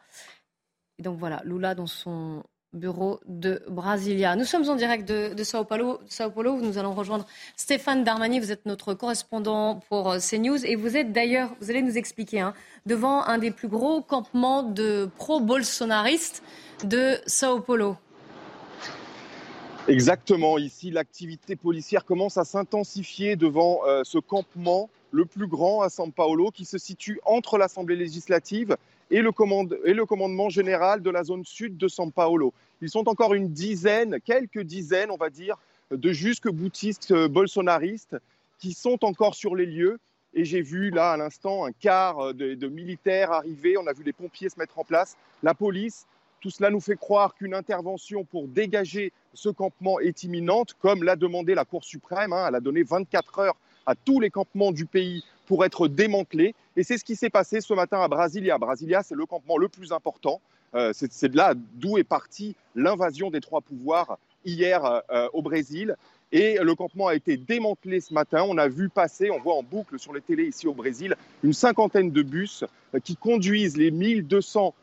Donc voilà, Lula dans son bureau de Brasilia. Nous sommes en direct de, Sao, Paulo, Sao Paulo. Nous allons rejoindre Stéphane Darmani. Vous êtes notre correspondant pour euh, CNews. Et vous êtes d'ailleurs, vous allez nous expliquer, hein, devant un des plus gros campements de pro-bolsonaristes de Sao Paulo. Exactement. Ici, l'activité policière commence à s'intensifier devant euh, ce campement, le plus grand à Sao Paulo, qui se situe entre l'Assemblée législative et le, commandement général de la zone sud de São Paulo. Ils sont encore une dizaine, quelques dizaines, on va dire, de jusque boutistes euh, bolsonaristes qui sont encore sur les lieux. Et j'ai vu là à l'instant un quart euh, de, militaires arriver, on a vu les pompiers se mettre en place, la police. Tout cela nous fait croire qu'une intervention pour dégager ce campement est imminente, comme l'a demandé la Cour suprême. Hein. elle a donné 24 heures à tous les campements du pays pour être démantelés. Et c'est ce qui s'est passé ce matin à Brasilia. Brasilia, c'est le campement le plus important. Euh, c'est de là d'où est partie l'invasion des trois pouvoirs hier euh, au Brésil. Et le campement a été démantelé ce matin. On a vu passer, on voit en boucle sur les télés ici au Brésil, une cinquantaine de bus euh, qui conduisent les 1200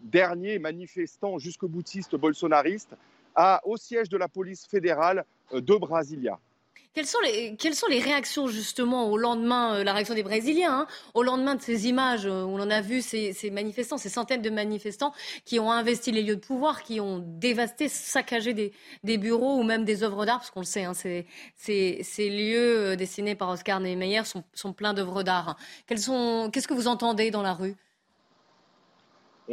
derniers manifestants jusqu'au boutistes bolsonaristes à, au siège de la police fédérale de Brasilia. Quelles sont, les, réactions justement au lendemain, euh, la réaction des Brésiliens, hein, au lendemain de ces images euh, où on a vu ces, manifestants, ces centaines de manifestants qui ont investi les lieux de pouvoir, qui ont dévasté, saccagé des, bureaux ou même des œuvres d'art, parce qu'on le sait, hein, ces, lieux euh, dessinés par Oscar Niemeyer sont, sont pleins d'œuvres d'art. Qu'est-ce que vous entendez dans la rue?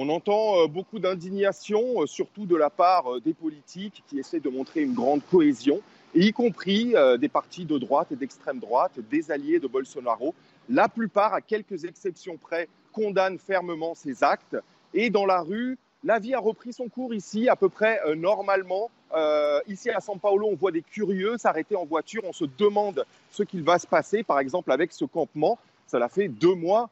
On entend beaucoup d'indignation, surtout de la part des politiques qui essaient de montrer une grande cohésion y compris euh, des partis de droite et d'extrême droite, des alliés de Bolsonaro. La plupart, à quelques exceptions près, condamnent fermement ces actes. Et dans la rue, la vie a repris son cours ici, à peu près euh, normalement. Euh, ici à São Paulo, on voit des curieux s'arrêter en voiture. On se demande ce qu'il va se passer, par exemple, avec ce campement. Cela fait deux mois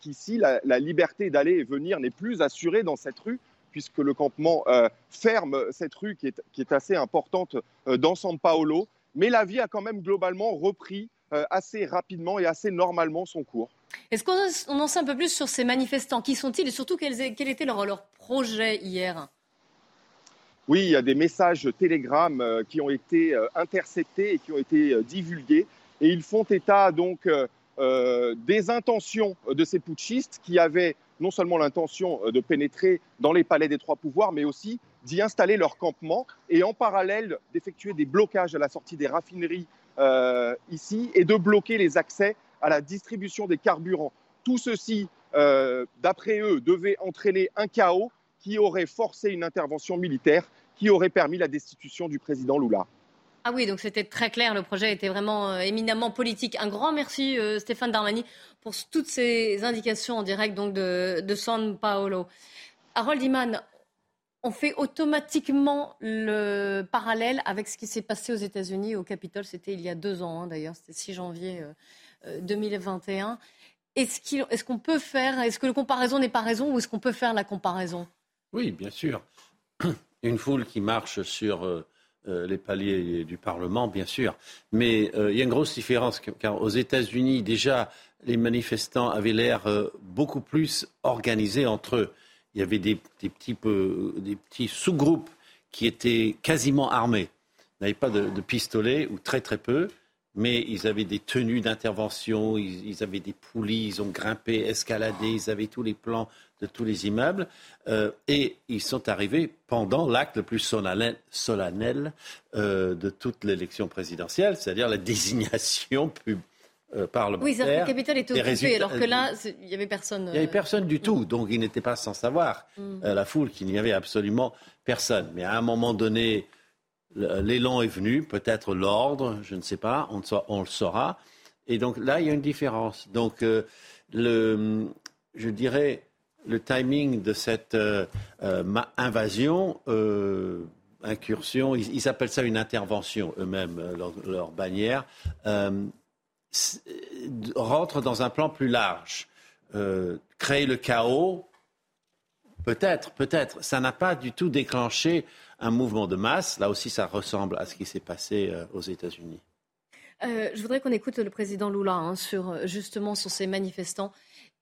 qu'ici, la, la, liberté d'aller et venir n'est plus assurée dans cette rue puisque le campement euh, ferme cette rue qui est, assez importante euh, dans San Paolo. Mais la vie a quand même globalement repris euh, assez rapidement et assez normalement son cours. Est-ce qu'on en sait un peu plus sur ces manifestants? Qui sont-ils et surtout quel, était leur, leur, projet hier? Oui, il y a des messages Telegram qui ont été interceptés et qui ont été divulgués. Et ils font état donc des intentions de ces putschistes qui avaient non seulement l'intention euh, de pénétrer dans les palais des trois pouvoirs, mais aussi d'y installer leur campement et en parallèle d'effectuer des blocages à la sortie des raffineries euh, ici et de bloquer les accès à la distribution des carburants. Tout ceci, euh, d'après eux, devait entraîner un chaos qui aurait forcé une intervention militaire qui aurait permis la destitution du président Lula. Ah oui, donc c'était très clair, le projet était vraiment euh, éminemment politique. Un grand merci euh, Stéphane Darmani pour toutes ces indications en direct donc de, de San Paolo. Harold Iman, on fait automatiquement le parallèle avec ce qui s'est passé aux États-Unis au Capitole. C'était il y a deux ans, hein, d'ailleurs, c'était 6 janvier 2021. Est-ce qu'on peut faire, est-ce que la comparaison n'est pas raison ou est-ce qu'on peut faire la comparaison? Oui, bien sûr. (clears throat) Une foule qui marche sur euh, euh, les paliers du Parlement, bien sûr. Mais euh, il y a une grosse différence, car aux États-Unis, déjà, les manifestants avaient l'air beaucoup plus organisés entre eux. Il y avait des, petits, des petits sous-groupes qui étaient quasiment armés, n'avaient pas de, pistolets ou très très peu mais ils avaient des tenues d'intervention, ils, avaient des poulies, ils ont grimpé, escaladé, ils avaient tous les plans de tous les immeubles, euh, et ils sont arrivés pendant l'acte le plus solennel, euh, de toute l'élection présidentielle, c'est-à-dire la désignation (laughs) pub, euh. Oui, le capital était occupé, alors que là, il n'y avait personne. Il n'y avait personne du tout, donc ils n'étaient pas sans savoir, mm. la foule, qu'il n'y avait absolument personne. Mais à un moment donné, l'élan est venu, peut-être l'ordre, je ne sais pas, on, le saura. Et donc là, il y a une différence. Donc, euh, le, je dirais, le timing de cette euh, euh, invasion, incursion, ils, appellent ça une intervention eux-mêmes, leur, bannière, rentre dans un plan plus large. créer le chaos, peut-être, peut-être. Ça n'a pas du tout déclenché un mouvement de masse. Là aussi, ça ressemble à ce qui s'est passé euh, aux États-Unis. Euh, je voudrais qu'on écoute le président Lula hein, sur euh, justement sur ces manifestants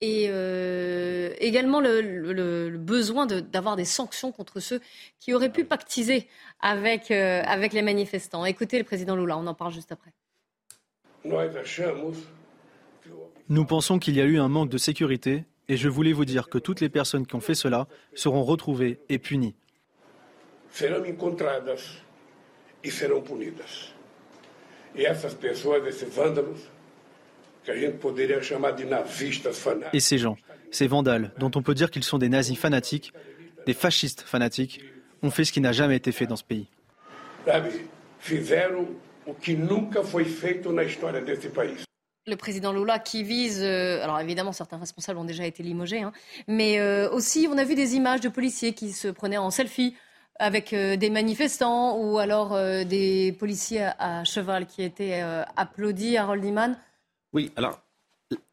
et également le, besoin d'avoir des sanctions contre ceux qui auraient pu pactiser avec, avec les manifestants. Écoutez le président Lula, on en parle juste après. Nous pensons qu'il y a eu un manque de sécurité et je voulais vous dire que toutes les personnes qui ont fait cela seront retrouvées et punies serão encontradas e serão punidas. E essas pessoas, esses vândalos, Et ces gens, ces vandales, dont on peut dire qu'ils sont des nazis fanatiques, des fascistes fanatiques, ont fait ce qui n'a jamais été fait dans ce pays. Le président Lula qui vise, euh, alors évidemment certains responsables ont déjà été limogés, hein, mais euh, aussi on a vu des images de policiers qui se prenaient en selfie avec euh, des manifestants ou alors euh, des policiers à, cheval qui étaient euh, applaudis à Roldiman Oui, alors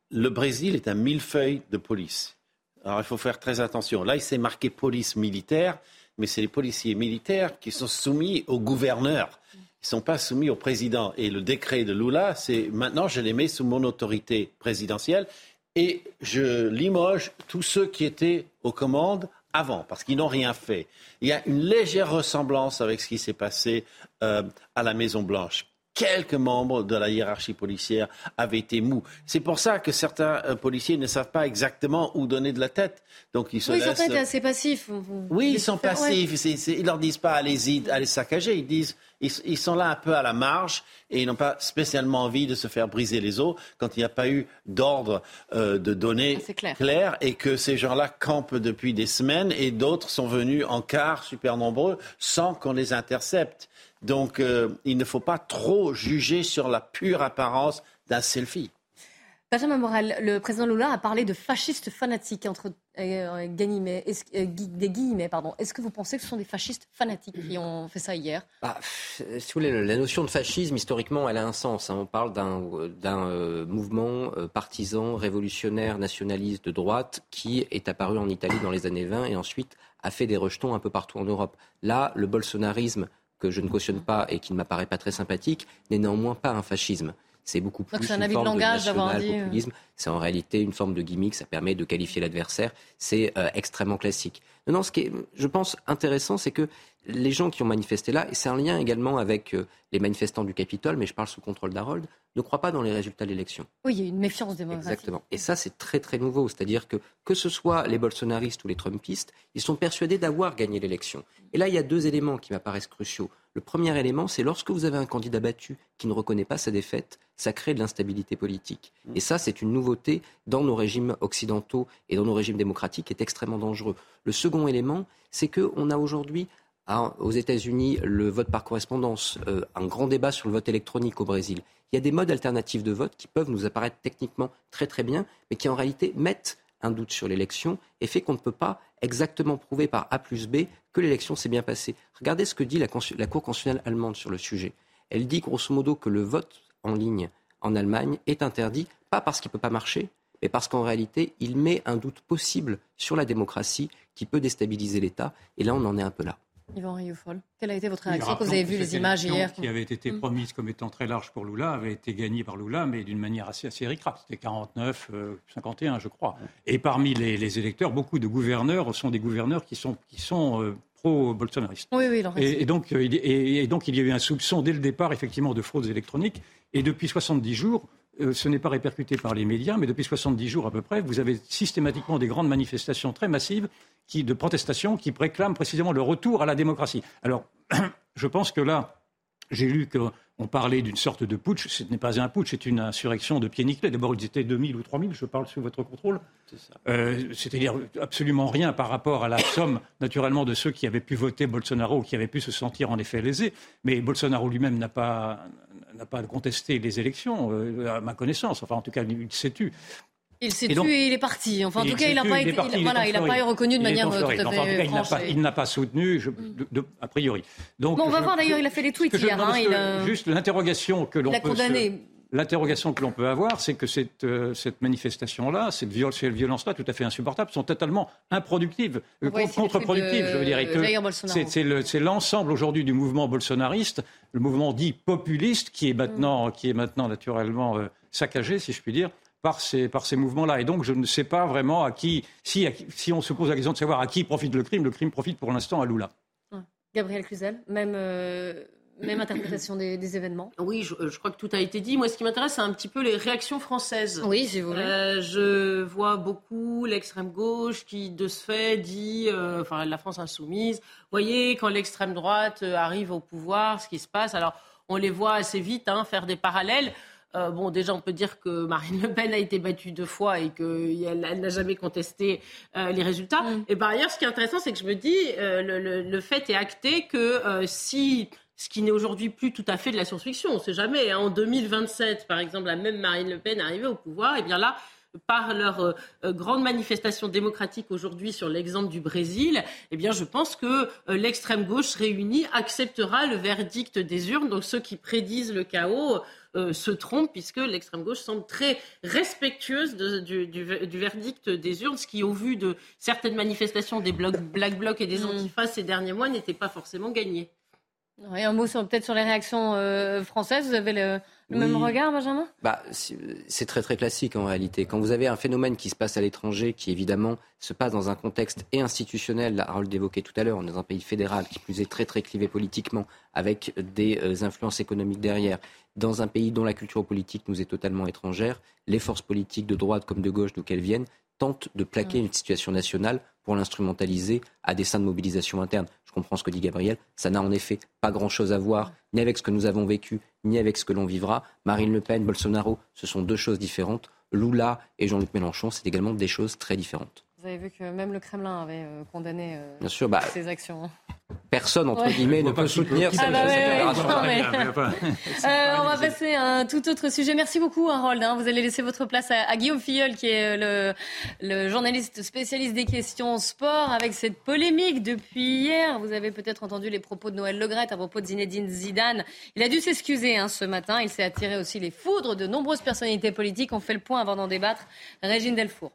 le Brésil est un millefeuille de police. Alors il faut faire très attention. Là, il s'est marqué police militaire, mais c'est les policiers militaires qui sont soumis au gouverneur. Ils ne sont pas soumis au président. Et le décret de Lula, c'est maintenant je les mets sous mon autorité présidentielle et je limoge tous ceux qui étaient aux commandes avant, parce qu'ils n'ont rien fait. Il y a une légère ressemblance avec ce qui s'est passé euh, à la Maison Blanche. Quelques membres de la hiérarchie policière avaient été mous. C'est pour ça que certains euh, policiers ne savent pas exactement où donner de la tête. Donc ils se oui, laissent... certains étaient assez passifs. Oui, ils sont passifs. Ils leur disent pas allez-y, allez saccager. Ils disent ils, sont là un peu à la marge et ils n'ont pas spécialement envie de se faire briser les os quand il n'y a pas eu d'ordre euh, de données ah, clair. et que ces gens-là campent depuis des semaines et d'autres sont venus en quart super nombreux sans qu'on les intercepte. Donc euh, il ne faut pas trop juger sur la pure apparence d'un selfie. Benjamin Morel, le président Lula a parlé de fascistes fanatiques entre euh, guillemets, euh, des guillemets. Pardon. Est-ce que vous pensez que ce sont des fascistes fanatiques qui ont fait ça hier? Bah, Si vous voulez, la notion de fascisme, historiquement, elle a un sens. Hein. On parle d'un euh, mouvement partisan, révolutionnaire, nationaliste de droite qui est apparu en Italie dans les années 20 et ensuite a fait des rejetons un peu partout en Europe. Là, le bolsonarisme, que je ne cautionne pas et qui ne m'apparaît pas très sympathique, n'est néanmoins pas un fascisme. C'est beaucoup plus un une forme de, langage de euh. populisme. C'est en réalité une forme de gimmick. Ça permet de qualifier l'adversaire. C'est euh, extrêmement classique. Non, non, ce qui est, je pense, intéressant, c'est que les gens qui ont manifesté là, et c'est un lien également avec euh, les manifestants du Capitole, mais je parle sous contrôle d'Harold, ne croient pas dans les résultats de l'élection. Oui, il y a une méfiance démocratique. Exactement. Et ça, c'est très très nouveau. C'est-à-dire que que ce soit les bolsonaristes ou les trumpistes, ils sont persuadés d'avoir gagné l'élection. Et là, il y a deux éléments qui m'apparaissent cruciaux. Le premier élément, c'est lorsque vous avez un candidat battu qui ne reconnaît pas sa défaite, ça crée de l'instabilité politique. Et ça, c'est une nouveauté dans nos régimes occidentaux et dans nos régimes démocratiques qui est extrêmement dangereux. Le second élément, c'est qu'on a aujourd'hui aux États-Unis, le vote par correspondance, euh, un grand débat sur le vote électronique au Brésil. Il y a des modes alternatifs de vote qui peuvent nous apparaître techniquement très très bien, mais qui en réalité mettent un doute sur l'élection et fait qu'on ne peut pas exactement prouver par A plus B que l'élection s'est bien passée. Regardez ce que dit la, la Cour constitutionnelle allemande sur le sujet. Elle dit grosso modo que le vote en ligne en Allemagne est interdit, pas parce qu'il ne peut pas marcher, mais parce qu'en réalité, il met un doute possible sur la démocratie qui peut déstabiliser l'État. Et là, on en est un peu là. Yvan Rioufol, quelle a été votre réaction quand vous avez vu les images hier Qui avait été mm. promise comme étant très large pour Lula, avait été gagnée par Lula, mais d'une manière assez, assez C'était 49, 51, euh, je crois. Et parmi les, électeurs, beaucoup de gouverneurs sont des gouverneurs qui sont, qui sont euh, pro-bolsonaristes. Oui, oui, et, et, donc, euh, et, donc, il y a eu un soupçon dès le départ, effectivement, de fraudes électroniques. Et depuis 70 jours, ce n'est pas répercuté par les médias, mais depuis 70 jours à peu près, vous avez systématiquement des grandes manifestations très massives de protestation qui réclament précisément le retour à la démocratie. Alors, (clears throat) je pense que là, j'ai lu qu'on parlait d'une sorte de putsch. Ce n'est pas un putsch, c'est une insurrection de pied nickelé. D'abord, ils étaient 2000 ou 3000, je parle sous votre contrôle. Euh, c'est-à-dire absolument rien par rapport à la (coughs) somme, naturellement, de ceux qui avaient pu voter Bolsonaro, qui avaient pu se sentir en effet lésés. Mais Bolsonaro lui-même n'a pas, n'a pas contesté les élections, euh, à ma connaissance. Enfin, en tout cas, il s'est tu. Il s'est tué et il est parti. Enfin, en tout cas, il n'a pas, été, voilà, il pas reconnu de manière tout à fait enfin, Il n'a pas, soutenu, a priori. Donc, bon, on va voir d'ailleurs, il a fait des tweets hier. hein, il Juste l'interrogation que l'on peut... L'interrogation que l'on peut avoir, c'est que cette, euh, cette manifestation-là, cette violence-là, tout à fait insupportable, sont totalement improductives, euh, contre-productives, je veux dire. C'est l'ensemble aujourd'hui du mouvement bolsonariste, le mouvement dit populiste, qui est maintenant, mm. qui est maintenant naturellement euh, saccagé, si je puis dire, par ces, par ces mouvements-là. Et donc, je ne sais pas vraiment à qui, si, si on se pose la question de savoir à qui profite le crime, le crime profite pour l'instant à Lula. Gabriel Cluzel, même, même interprétation des, événements Oui, je, crois que tout a été dit. Moi, ce qui m'intéresse, c'est un petit peu les réactions françaises. Oui, si vous voulez. Euh, je vois beaucoup l'extrême gauche qui, de ce fait, dit, euh, enfin, la France insoumise, vous voyez, quand l'extrême droite arrive au pouvoir, ce qui se passe, alors on les voit assez vite hein, faire des parallèles. Euh, bon, déjà, on peut dire que Marine Le Pen a été battue deux fois et qu'elle n'a jamais contesté euh, les résultats. Mm. Et par ailleurs, ce qui est intéressant, c'est que je me dis, euh, le, fait est acté que si ce qui n'est aujourd'hui plus tout à fait de la science-fiction, on ne sait jamais, hein, en 2027, par exemple, la même Marine Le Pen arrivée au pouvoir, et eh bien là, par leur grande manifestation démocratique aujourd'hui sur l'exemple du Brésil, eh bien, je pense que l'extrême gauche réunie acceptera le verdict des urnes. Donc, ceux qui prédisent le chaos euh, se trompe, puisque l'extrême gauche semble très respectueuse du, verdict des urnes, ce qui, au vu de certaines manifestations des Black Blocs et des mm. Antifas ces derniers mois, n'était pas forcément gagné. Un mot peut-être sur les réactions euh, françaises. Vous avez le, même regard, Benjamin? Bah, C'est très très classique en réalité. Quand vous avez un phénomène qui se passe à l'étranger, qui évidemment se passe dans un contexte et institutionnel, Harold d'évoquer tout à l'heure, dans un pays fédéral qui plus est très très clivé politiquement, avec des euh, influences économiques derrière, dans un pays dont la culture politique nous est totalement étrangère, les forces politiques de droite comme de gauche, d'où qu'elles viennent, tentent de plaquer une situation nationale pour l'instrumentaliser à des fins de mobilisation interne. Je comprends ce que dit Gabriel. Ça n'a en effet pas grand-chose à voir ni avec ce que nous avons vécu, ni avec ce que l'on vivra. Marine Le Pen, Bolsonaro, ce sont deux choses différentes. Lula et Jean-Luc Mélenchon, c'est également des choses très différentes. Vous avez vu que même le Kremlin avait euh, condamné euh, Bien sûr, bah, ces actions. Hein. Personne, entre guillemets, ne peut soutenir cette, On va passer à un tout autre sujet. Merci beaucoup, Harold. Hein. Vous allez laisser votre place à, Guillaume Filleul, qui est le, le, journaliste spécialiste des questions sport, avec cette polémique depuis hier. Vous avez peut-être entendu les propos de Noël Legrette à propos de Zinedine Zidane. Il a dû s'excuser hein, ce matin. Il s'est attiré aussi les foudres de nombreuses personnalités politiques. On fait le point avant d'en débattre. Régine Delfour.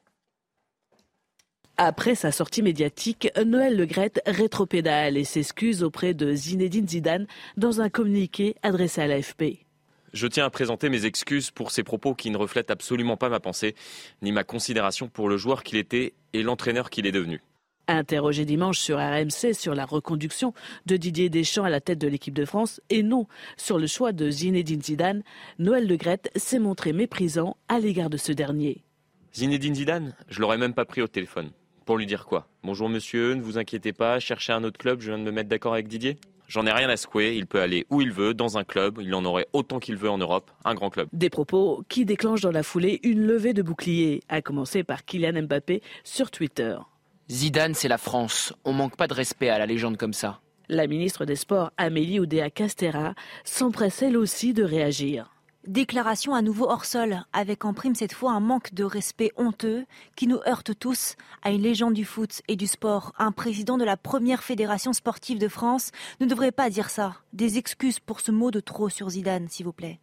Après sa sortie médiatique, Noël Legrette rétropédale et s'excuse auprès de Zinedine Zidane dans un communiqué adressé à l'AFP. Je tiens à présenter mes excuses pour ces propos qui ne reflètent absolument pas ma pensée, ni ma considération pour le joueur qu'il était et l'entraîneur qu'il est devenu. Interrogé dimanche sur RMC sur la reconduction de Didier Deschamps à la tête de l'équipe de France et non sur le choix de Zinedine Zidane, Noël Legrette s'est montré méprisant à l'égard de ce dernier. Zinedine Zidane, je l'aurais même pas pris au téléphone. Pour lui dire quoi Bonjour monsieur, ne vous inquiétez pas, cherchez un autre club, je viens de me mettre d'accord avec Didier J'en ai rien à secouer, il peut aller où il veut, dans un club, il en aurait autant qu'il veut en Europe, un grand club. Des propos qui déclenchent dans la foulée une levée de boucliers, à commencer par Kylian Mbappé sur Twitter. Zidane, c'est la France, on manque pas de respect à la légende comme ça. La ministre des Sports, Amélie Oudéa Castera, s'empresse elle aussi de réagir. Déclaration à nouveau hors sol, avec en prime cette fois un manque de respect honteux qui nous heurte tous à une légende du foot et du sport. Un président de la première fédération sportive de France ne devrait pas dire ça. Des excuses pour ce mot de trop sur Zidane, s'il vous plaît.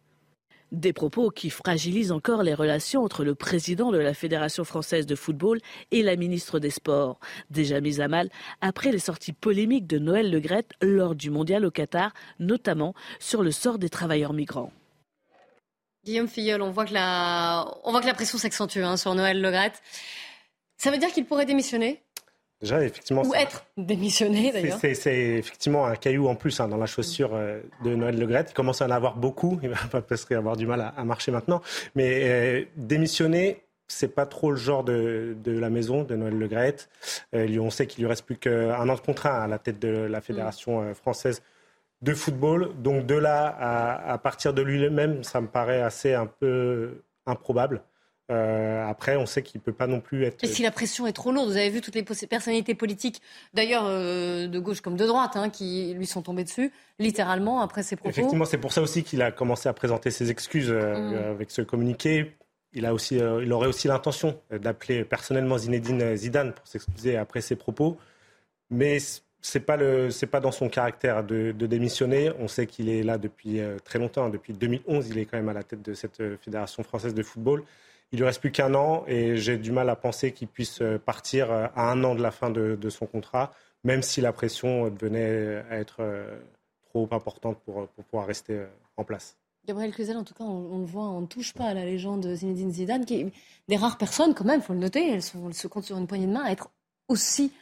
Des propos qui fragilisent encore les relations entre le président de la Fédération française de football et la ministre des Sports, déjà mise à mal après les sorties polémiques de Noël Legrette lors du mondial au Qatar, notamment sur le sort des travailleurs migrants. Guillaume Filleul, on voit que la, on voit que la pression s'accentue hein, sur Noël Le Ça veut dire qu'il pourrait démissionner? Déjà, effectivement, Ou être démissionné, d'ailleurs. C'est effectivement un caillou en plus hein, dans la chaussure euh, de Noël Le Il commence à en avoir beaucoup. Il va presque avoir du mal à, marcher maintenant. Mais euh, démissionner, c'est pas trop le genre de, la maison de Noël Le Euh, on sait qu'il lui reste plus qu'un an de contrat à la tête de la Fédération euh, française de football. Donc de là à, partir de lui-même, ça me paraît assez un peu improbable. Euh, après, on sait qu'il ne peut pas non plus être. Et si la pression est trop lourde, vous avez vu toutes les personnalités politiques, d'ailleurs euh, de gauche comme de droite, hein, qui lui sont tombées dessus, littéralement, après ses propos. Effectivement, c'est pour ça aussi qu'il a commencé à présenter ses excuses euh, mm. avec ce communiqué. Il, a aussi, il aurait aussi l'intention d'appeler personnellement Zinedine Zidane pour s'excuser après ses propos. Mais c'est pas le c'est pas dans son caractère de, démissionner. On sait qu'il est là depuis euh, très longtemps, depuis 2011, il est quand même à la tête de cette euh, fédération française de football. Il lui reste plus qu'un an et j'ai du mal à penser qu'il puisse euh, partir à un an de la fin de, son contrat, même si la pression devenait à être trop importante pour, pouvoir rester en place. Gabriel Cluzel, en tout cas, on, le voit, on ne touche pas à la légende Zinedine Zidane, qui est des rares personnes, quand même, il faut le noter, elles, se comptent sur une poignée de main, à être aussi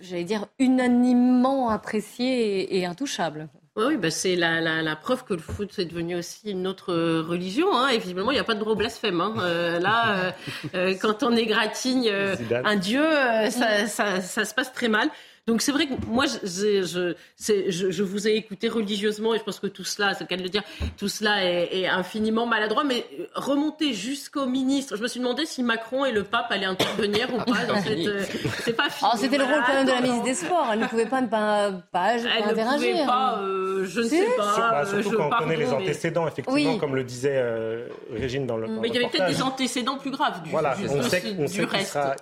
j'allais dire, unanimement apprécié et, intouchable. Oui, bah c'est la, la, preuve que le foot est devenu aussi une autre religion. Hein, et visiblement, il n'y a pas de gros blasphème. Hein. Euh, là, euh, (laughs) quand on égratigne un dieu, ça, ça, ça, se passe très mal. Donc c'est vrai que moi, je, je, je, vous ai écouté religieusement et je pense que tout cela, c'est le cas de le dire, tout cela est, infiniment maladroit. Mais remonter jusqu'au ministre, je me suis demandé si Macron et le pape allaient intervenir ou pas dans cette. Euh, c'est pas fini. C'était le rôle quand même de la ministre des Sports. Elle ne pouvait pas ne pas, pas, Elle ne pouvait pas, euh, je ne sais pas. surtout quand on connaît les antécédents, effectivement, comme le disait euh, Régine dans le. mais il y avait peut-être des antécédents plus graves du, voilà, on sait, on sait qu'il sera,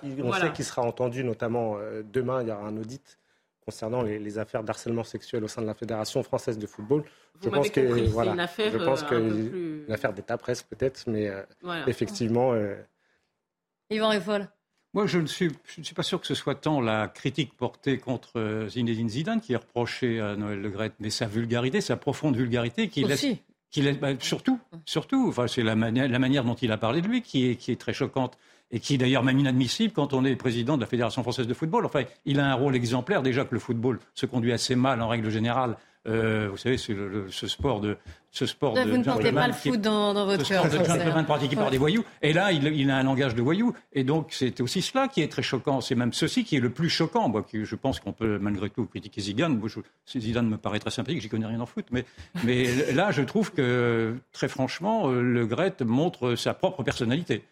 sera, entendu, notamment demain, il y aura un audit concernant les, affaires d'harcèlement sexuel au sein de la Fédération française de football. je pense que voilà, une affaire, je pense que une affaire d'État presse peut-être, mais euh, effectivement. Euh... Yvan Riffol. Moi, je ne, suis, je ne suis pas sûr que ce soit tant la critique portée contre euh, Zinedine Zidane qui est reprochée à Noël Le Gret, mais sa vulgarité, sa profonde vulgarité qui laisse, qui laisse bah, surtout, surtout, enfin, c'est la, manière, la manière dont il a parlé de lui qui est, qui est très choquante et qui est d'ailleurs même inadmissible quand on est président de la Fédération française de football. Enfin, il a un rôle exemplaire. Déjà que le football se conduit assez mal en règle générale. Euh, vous savez, c'est ce sport de ce sport de vous ne portez pas le foot dans, dans votre cœur. Ce sport de gentleman pratiqué par des voyous. Et là, il, il, a un langage de voyou. Et donc, c'est aussi cela qui est très choquant. C'est même ceci qui est le plus choquant. Moi, je pense qu'on peut malgré tout critiquer Zidane. Moi, je, Zidane me paraît très sympathique. J'y connais rien en foot. Mais, mais là, je trouve que, très franchement, le Gret montre sa propre personnalité.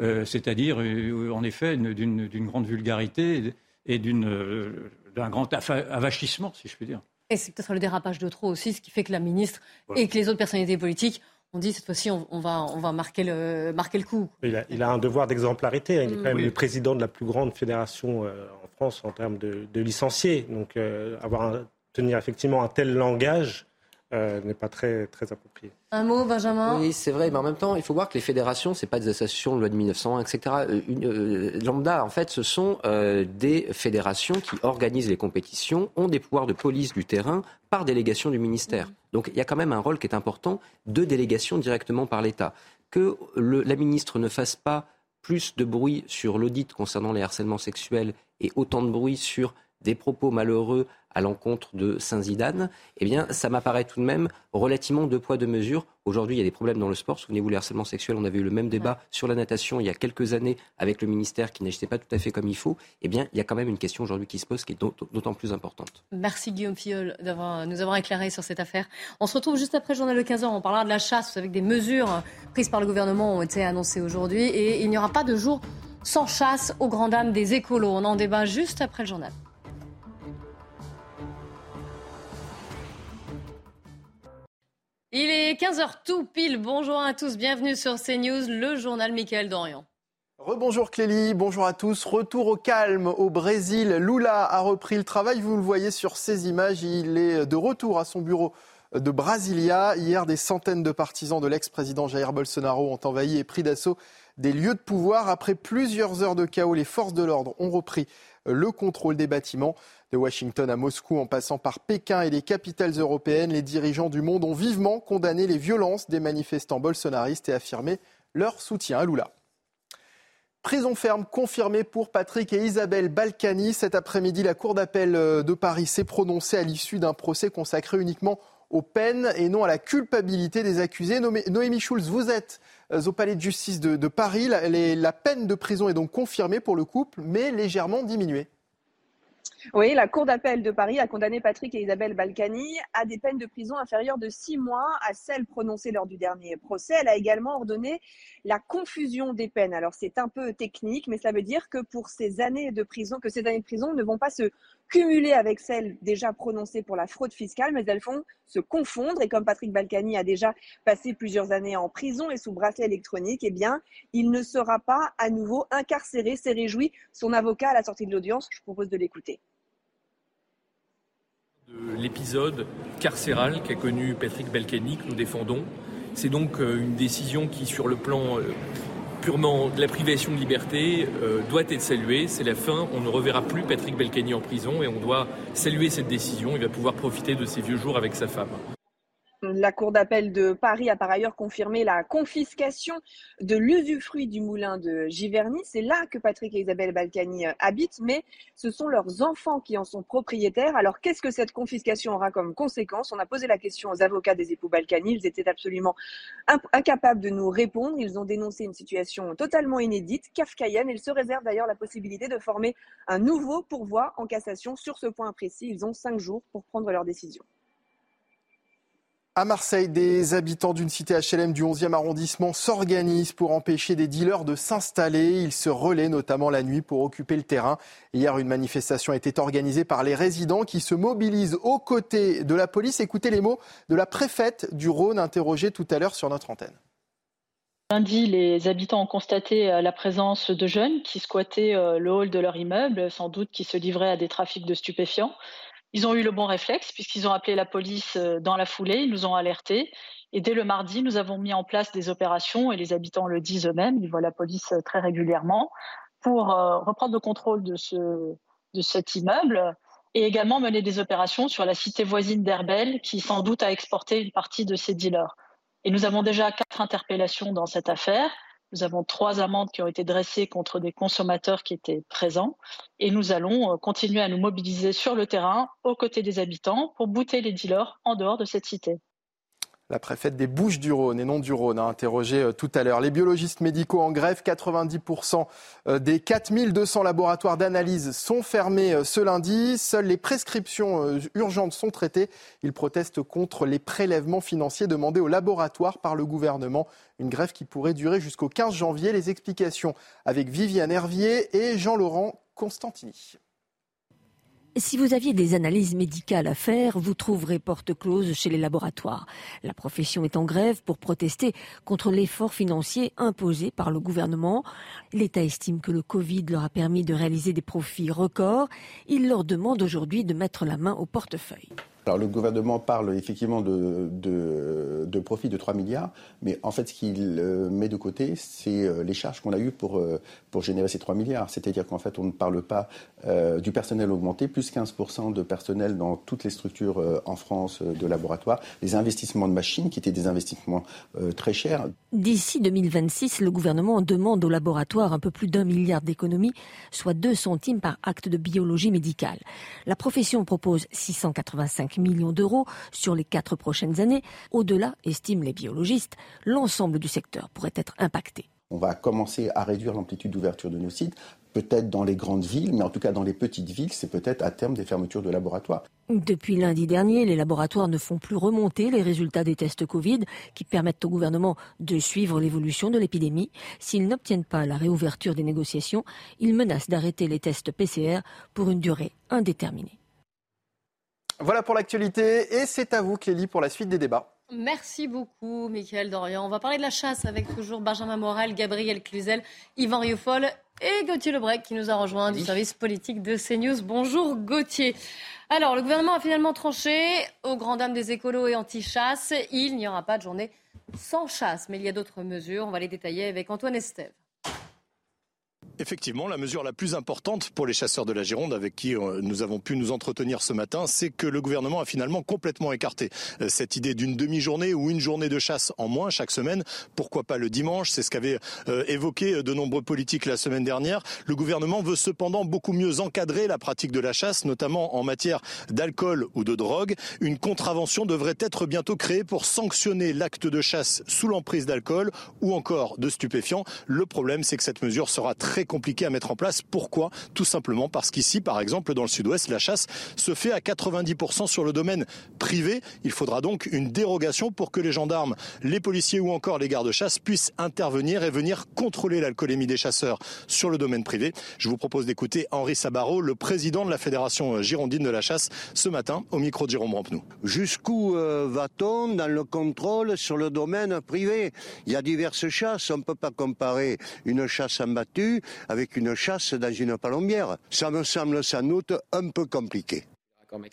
Euh, c'est-à-dire, euh, en effet, d'une grande vulgarité et euh, d'un grand avachissement, si je puis dire. Et c'est peut-être le dérapage de trop aussi, ce qui fait que la ministre et que les autres personnalités politiques ont dit cette fois-ci, on, va, on va marquer, le, marquer le coup. Il a, un devoir d'exemplarité. Il est quand même le président de la plus grande fédération en France en termes de, licenciés. Donc, avoir tenir effectivement un tel langage euh, n'est pas très, très approprié. Un mot, Benjamin? Oui, c'est vrai, mais en même temps, il faut voir que les fédérations, ce pas des associations de loi de 1901, etc. Euh, euh, lambda, en fait, ce sont des fédérations qui organisent les compétitions, ont des pouvoirs de police du terrain par délégation du ministère. Mmh. Donc il y a quand même un rôle qui est important de délégation directement par l'État. Que la ministre ne fasse pas plus de bruit sur l'audit concernant les harcèlements sexuels et autant de bruit sur des propos malheureux à l'encontre de Saint-Zidane, eh bien, ça m'apparaît tout de même relativement deux poids, deux mesures. Aujourd'hui, il y a des problèmes dans le sport. Souvenez-vous, le harcèlement sexuel, on avait eu le même débat sur la natation il y a quelques années avec le ministère qui n'agissait pas tout à fait comme il faut. Eh bien, il y a quand même une question aujourd'hui qui se pose qui est d'autant plus importante. Merci Guillaume Filleul d'avoir nous avoir éclairé sur cette affaire. On se retrouve juste après le journal de 15h. On parlera de la chasse avec des mesures prises par le gouvernement ont été annoncées aujourd'hui et il n'y aura pas de jour sans chasse aux grandes dames des écolos. On en débat juste après le journal. Il est 15h tout pile. Bonjour à tous, bienvenue sur CNews, le journal Michael Dorian. Rebonjour Clélie, bonjour à tous. Retour au calme au Brésil. Lula a repris le travail, vous le voyez sur ces images. Il est de retour à son bureau de Brasilia. Hier, des centaines de partisans de l'ex-président Jair Bolsonaro ont envahi et pris d'assaut des lieux de pouvoir. Après plusieurs heures de chaos, les forces de l'ordre ont repris le contrôle des bâtiments. De Washington à Moscou, en passant par Pékin et les capitales européennes, les dirigeants du monde ont vivement condamné les violences des manifestants bolsonaristes et affirmé leur soutien à Lula. Prison ferme confirmée pour Patrick et Isabelle Balkany. Cet après-midi, la Cour d'appel de Paris s'est prononcée à l'issue d'un procès consacré uniquement aux peines et non à la culpabilité des accusés. Noémie Schulz, vous êtes euh, au palais de justice de, Paris. la peine de prison est donc confirmée pour le couple, mais légèrement diminuée. Oui, la Cour d'appel de Paris a condamné Patrick et Isabelle Balkany à des peines de prison inférieures de six mois à celles prononcées lors du dernier procès. Elle a également ordonné la confusion des peines. Alors c'est un peu technique, mais cela veut dire que pour ces années de prison, que ces années de prison ne vont pas se cumuler avec celles déjà prononcées pour la fraude fiscale, mais elles vont se confondre. Et comme Patrick Balkany a déjà passé plusieurs années en prison et sous bracelet électronique, eh bien, il ne sera pas à nouveau incarcéré. C'est réjoui son avocat à la sortie de l'audience. Je propose de l'écouter l'épisode carcéral qu'a connu Patrick Balkany que nous défendons. C'est donc euh, une décision qui, sur le plan euh, purement de la privation de liberté, euh, doit être saluée. C'est la fin. On ne reverra plus Patrick Balkany en prison et on doit saluer cette décision. Il va pouvoir profiter de ses vieux jours avec sa femme. La Cour d'appel de Paris a par ailleurs confirmé la confiscation de l'usufruit du moulin de Giverny. C'est là que Patrick et Isabelle Balkany euh, habitent, mais ce sont leurs enfants qui en sont propriétaires. Alors qu'est-ce que cette confiscation aura comme conséquence? On a posé la question aux avocats des époux Balkany. Ils étaient absolument incapables de nous répondre. Ils ont dénoncé une situation totalement inédite, kafkaïenne. Ils se réservent d'ailleurs la possibilité de former un nouveau pourvoi en cassation sur ce point précis. Ils ont cinq jours pour prendre leur décision. À Marseille, des habitants d'une cité HLM du 11e arrondissement s'organisent pour empêcher des dealers de s'installer. Ils se relaient notamment la nuit pour occuper le terrain. Hier, une manifestation été organisée par les résidents qui se mobilisent aux côtés de la police. Écoutez les mots de la préfète du Rhône interrogée tout à l'heure sur notre antenne. Lundi, les habitants ont constaté euh, la présence de jeunes qui squattaient euh, le hall de leur immeuble, sans doute qui se livraient à des trafics de stupéfiants. Ils ont eu le bon réflexe puisqu'ils ont appelé la police euh, dans la foulée, ils nous ont alertés. Et dès le mardi, nous avons mis en place des opérations, et les habitants le disent eux-mêmes, ils voient la police euh, très régulièrement, pour euh, reprendre le contrôle de, ce, de cet immeuble et également mener des opérations sur la cité voisine d'Herbel, qui sans doute a exporté une partie de ses dealers. Et nous avons déjà quatre interpellations dans cette affaire. Nous avons trois amendes qui ont été dressées contre des consommateurs qui étaient présents et nous allons euh, continuer à nous mobiliser sur le terrain aux côtés des habitants pour bouter les dealers en dehors de cette cité. La préfète des Bouches-du-Rhône et non du Rhône a interrogé euh, tout à l'heure. Les biologistes médicaux en grève, 90% euh, des 4200 laboratoires d'analyse sont fermés euh, ce lundi. Seules les prescriptions urgentes sont traitées. Ils protestent contre les prélèvements financiers demandés aux laboratoires par le gouvernement. Une grève qui pourrait durer jusqu'au 15 janvier. Les explications avec Viviane Hervier et Jean-Laurent Constantini. Si vous aviez des analyses médicales à faire, vous trouverez porte close chez les laboratoires. La profession est en grève pour protester contre l'effort financier imposé par le gouvernement. L'État estime que le Covid leur a permis de réaliser des profits records. Il leur demande aujourd'hui de mettre la main au portefeuille. Le gouvernement parle effectivement de profit de 3 milliards, mais en fait ce qu'il euh, met de côté, c'est euh, les charges qu'on a eues pour, euh, pour générer ces 3 milliards. C'est-à-dire qu'en fait on ne parle pas du personnel augmenté, plus 15% de personnel dans toutes les structures en France de laboratoires, les investissements de machines qui étaient des investissements très chers. D'ici 2026, le gouvernement demande aux laboratoires un peu plus d'un milliard d'économies, soit 2 centimes par acte de biologie médicale. La profession propose 685 millions d'euros sur les quatre prochaines années. Au-delà, estiment les biologistes, l'ensemble du secteur pourrait être impacté. On va commencer à réduire l'amplitude d'ouverture de nos sites, peut-être dans les grandes villes, mais en tout cas dans les petites villes, c'est peut-être à terme des fermetures de laboratoires. Depuis lundi dernier, les laboratoires ne font plus remonter les résultats des tests Covid qui permettent au gouvernement de suivre l'évolution de l'épidémie. S'ils n'obtiennent pas la réouverture des négociations, ils menacent d'arrêter les tests PCR pour une durée indéterminée. Voilà pour l'actualité et c'est à vous Clélie pour la suite des débats. Merci beaucoup, Michael Dorian. On va parler de la chasse avec toujours Benjamin Morel, Gabriel Cluzel, Yvan Rioufol et Gauthier Lebrec qui nous a rejoint du service politique de CNews. Bonjour Gauthier. Alors, le gouvernement a finalement tranché aux grandes dames des écolos et anti-chasse. Il n'y aura pas de journée sans chasse, mais il y a d'autres mesures. On va les détailler avec Antoine Estève. Effectivement, la mesure la plus importante pour les chasseurs de la Gironde avec qui euh, nous avons pu nous entretenir ce matin, c'est que le gouvernement a finalement complètement écarté euh, cette idée d'une demi-journée ou une journée de chasse en moins chaque semaine. Pourquoi pas le dimanche? C'est ce qu'avaient euh, évoqué de nombreux politiques la semaine dernière. Le gouvernement veut cependant beaucoup mieux encadrer la pratique de la chasse, notamment en matière d'alcool ou de drogue. Une contravention devrait être bientôt créée pour sanctionner l'acte de chasse sous l'emprise d'alcool ou encore de stupéfiants. Le problème, c'est que cette mesure sera très compliqué à mettre en place. Pourquoi? Tout simplement parce qu'ici, par exemple, dans le sud-ouest, la chasse se fait à 90% sur le domaine privé. Il faudra donc une dérogation pour que les gendarmes, les policiers ou encore les gardes-chasse puissent intervenir et venir contrôler l'alcoolémie des chasseurs sur le domaine privé. Je vous propose d'écouter Henri Sabaro, le président de la Fédération girondine de la chasse, ce matin au micro de Jérôme Rampenou. Jusqu'où euh, va-t-on dans le contrôle sur le domaine privé? Il y a diverses chasses. On ne peut pas comparer une chasse en avec une chasse dans une palombière. Ça me semble sans doute un peu compliqué.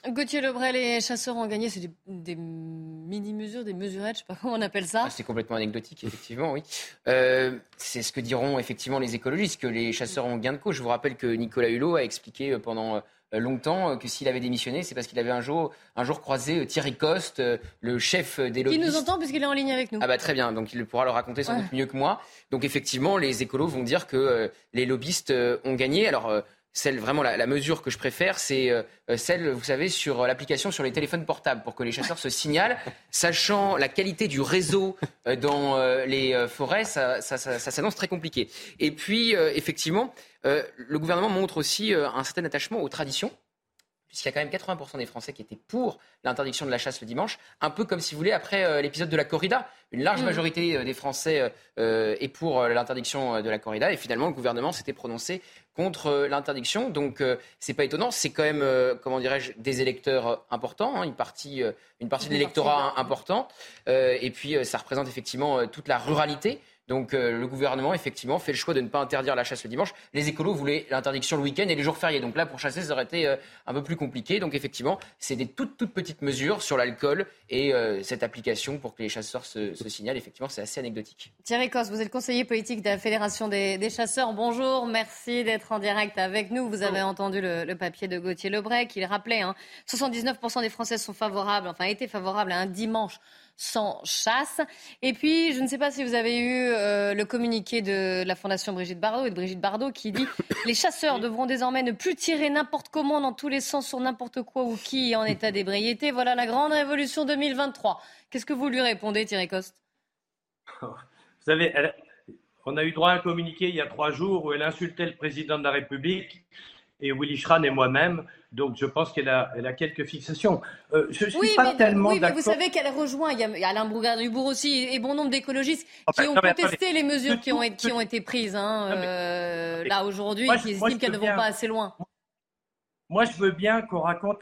Gauthier Lebray, les chasseurs ont gagné, c'est des, mini-mesures, des mesurettes, je ne sais pas comment on appelle ça. Ah, c'est complètement anecdotique, effectivement, oui. Euh, c'est ce que diront effectivement les écologistes, que les chasseurs ont gain de cause. Je vous rappelle que Nicolas Hulot a expliqué pendant euh, longtemps que s'il avait démissionné, c'est parce qu'il avait un jour, un jour croisé Thierry Coste, le chef des lobbyistes. Qui nous entend puisqu'il est en ligne avec nous. Ah bah très bien, donc il pourra le raconter sans doute mieux que moi. Donc effectivement, les écolos vont dire que les lobbyistes ont gagné. Alors celle vraiment la, mesure que je préfère, c'est euh, celle, vous savez, sur l'application sur les téléphones portables pour que les chasseurs se signalent, sachant la qualité du réseau euh, dans euh, les forêts, ça, ça, ça, ça s'annonce très compliqué. Et puis, effectivement, le gouvernement montre aussi un certain attachement aux traditions puisqu'il y a quand même 80% des Français qui étaient pour l'interdiction de la chasse le dimanche, un peu comme si vous voulez après euh, l'épisode de la corrida. Une large mm. majorité euh, des Français euh, est pour l'interdiction de la corrida et finalement le gouvernement s'était prononcé contre l'interdiction. Donc c'est pas étonnant, c'est quand même comment dirais-je des électeurs importants, hein, une partie une partie de l'électorat important et puis ça représente effectivement toute la ruralité. Donc euh, le gouvernement, effectivement, fait le choix de ne pas interdire la chasse le dimanche. Les écolos voulaient l'interdiction le week-end et les jours fériés. Donc là, pour chasser, ça aurait été euh, un peu plus compliqué. Donc effectivement, c'est des toutes, toutes petites mesures sur l'alcool et euh, cette application pour que les chasseurs se, signalent. Effectivement, c'est assez anecdotique. Thierry Cos, vous êtes conseiller politique de la Fédération des, chasseurs. Bonjour, merci d'être en direct avec nous. Vous avez entendu le, papier de Gauthier Lebray qui rappelait hein, 79% des Français sont favorables, enfin étaient favorables à un dimanche sans chasse. Et puis, je ne sais pas si vous avez eu euh, le communiqué de la Fondation Brigitte Bardot et de Brigitte Bardot qui dit (coughs) les chasseurs devront désormais ne plus tirer n'importe comment dans tous les sens sur n'importe quoi ou qui est en (coughs) état d'ébriété. Voilà la grande révolution 2023. Qu'est-ce que vous lui répondez, Thierry Coste? (laughs) Vous savez, on a eu droit à un communiqué il y a trois jours où elle insultait le président de la République et Willy Schran et moi-même. Donc je pense qu'elle a, elle a quelques fixations. Euh, je suis oui, pas mais, tellement oui, mais vous savez qu'elle rejoint, il y a Alain Bourgard-Dubourg aussi et bon nombre d'écologistes ah, qui ont contesté les mesures qui ont, qui ont été prises hein, euh, là aujourd'hui qui estiment qu'elles ne vont pas assez loin. Moi, je veux bien qu'on raconte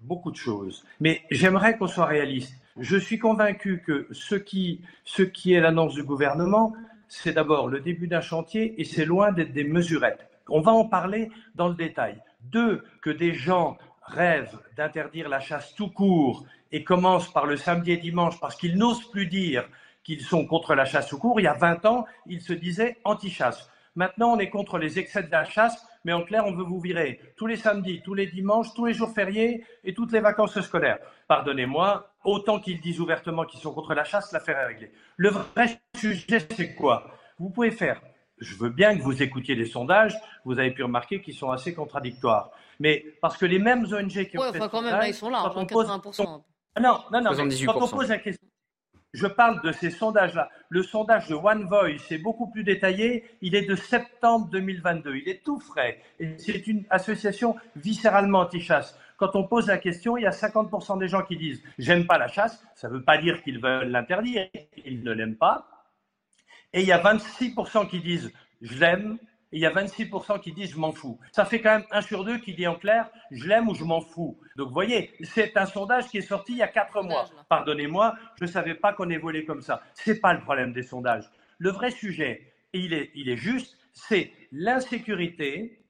beaucoup de choses, mais j'aimerais qu'on soit réaliste. Je suis convaincu que ce qui, ce qui est l'annonce du gouvernement, c'est d'abord le début d'un chantier et c'est loin d'être des mesurettes. On va en parler dans le détail. Deux, que des gens rêvent d'interdire la chasse tout court et commencent par le samedi et dimanche parce qu'ils n'osent plus dire qu'ils sont contre la chasse tout court. Il y a 20 ans, ils se disaient anti-chasse. Maintenant, on est contre les excès de la chasse, mais en clair, on veut vous virer tous les samedis, tous les dimanches, tous les jours fériés et toutes les vacances scolaires. Pardonnez-moi, autant qu'ils disent ouvertement qu'ils sont contre la chasse, l'affaire est réglée. Le vrai sujet, c'est quoi? Vous pouvez faire je veux bien que vous écoutiez les sondages, vous avez pu remarquer qu'ils sont assez contradictoires. Mais parce que les mêmes ONG qui ont fait quand même, ils sont là, 80%. Ah non, non, non, quand on pose la question, je parle de ces sondages-là. Le sondage de One Voice est beaucoup plus détaillé. Il est de septembre 2022. Il est tout frais. Et c'est une association viscéralement anti-chasse. Quand on pose la question, il y a 50% des gens qui disent J'aime pas la chasse. Ça ne veut pas dire qu'ils veulent l'interdire. Ils ne l'aiment pas. Et il y a 26% qui disent je l'aime. il y a 26% qui disent je m'en fous. Ça fait quand même un sur deux qui dit en clair je l'aime ou je m'en fous. Donc vous voyez, c'est un sondage qui est sorti il y a quatre mois. Pardonnez-moi, je ne savais pas qu'on évoluait comme ça. Ce n'est pas le problème des sondages. Le vrai sujet, et il est, il est juste, c'est l'insécurité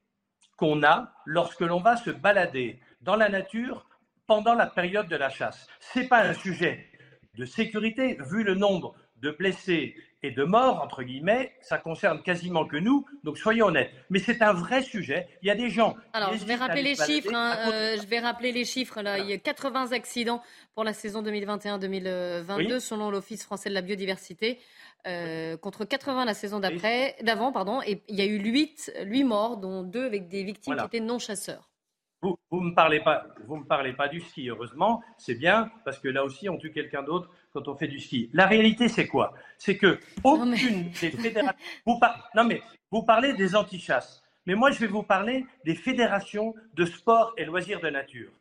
qu'on a lorsque l'on va se balader dans la nature pendant la période de la chasse. Ce n'est pas un sujet de sécurité, vu le nombre de blessés et de morts, entre guillemets, ça concerne quasiment que nous, donc soyons honnêtes. Mais c'est un vrai sujet. Il y a des gens. Alors, je vais rappeler les chiffres. Hein, euh, je vais rappeler les chiffres. Là. Il y a 80 accidents pour la saison 2021-2022, selon l'Office français de la biodiversité. Euh, contre 80 la saison d'après, d'avant, pardon, et il y a eu 8, 8 morts, dont 2 avec des victimes qui étaient non chasseurs. Vous ne me, parlez pas, vous me parlez pas du ski, heureusement, c'est bien, parce que là aussi, on tue quelqu'un d'autre quand on fait du ski. La réalité, c'est quoi? C'est que aucune des fédérations. Vous Non, mais vous parlez des antichasses. Mais moi, je vais vous parler des fédérations de sport et loisirs de nature.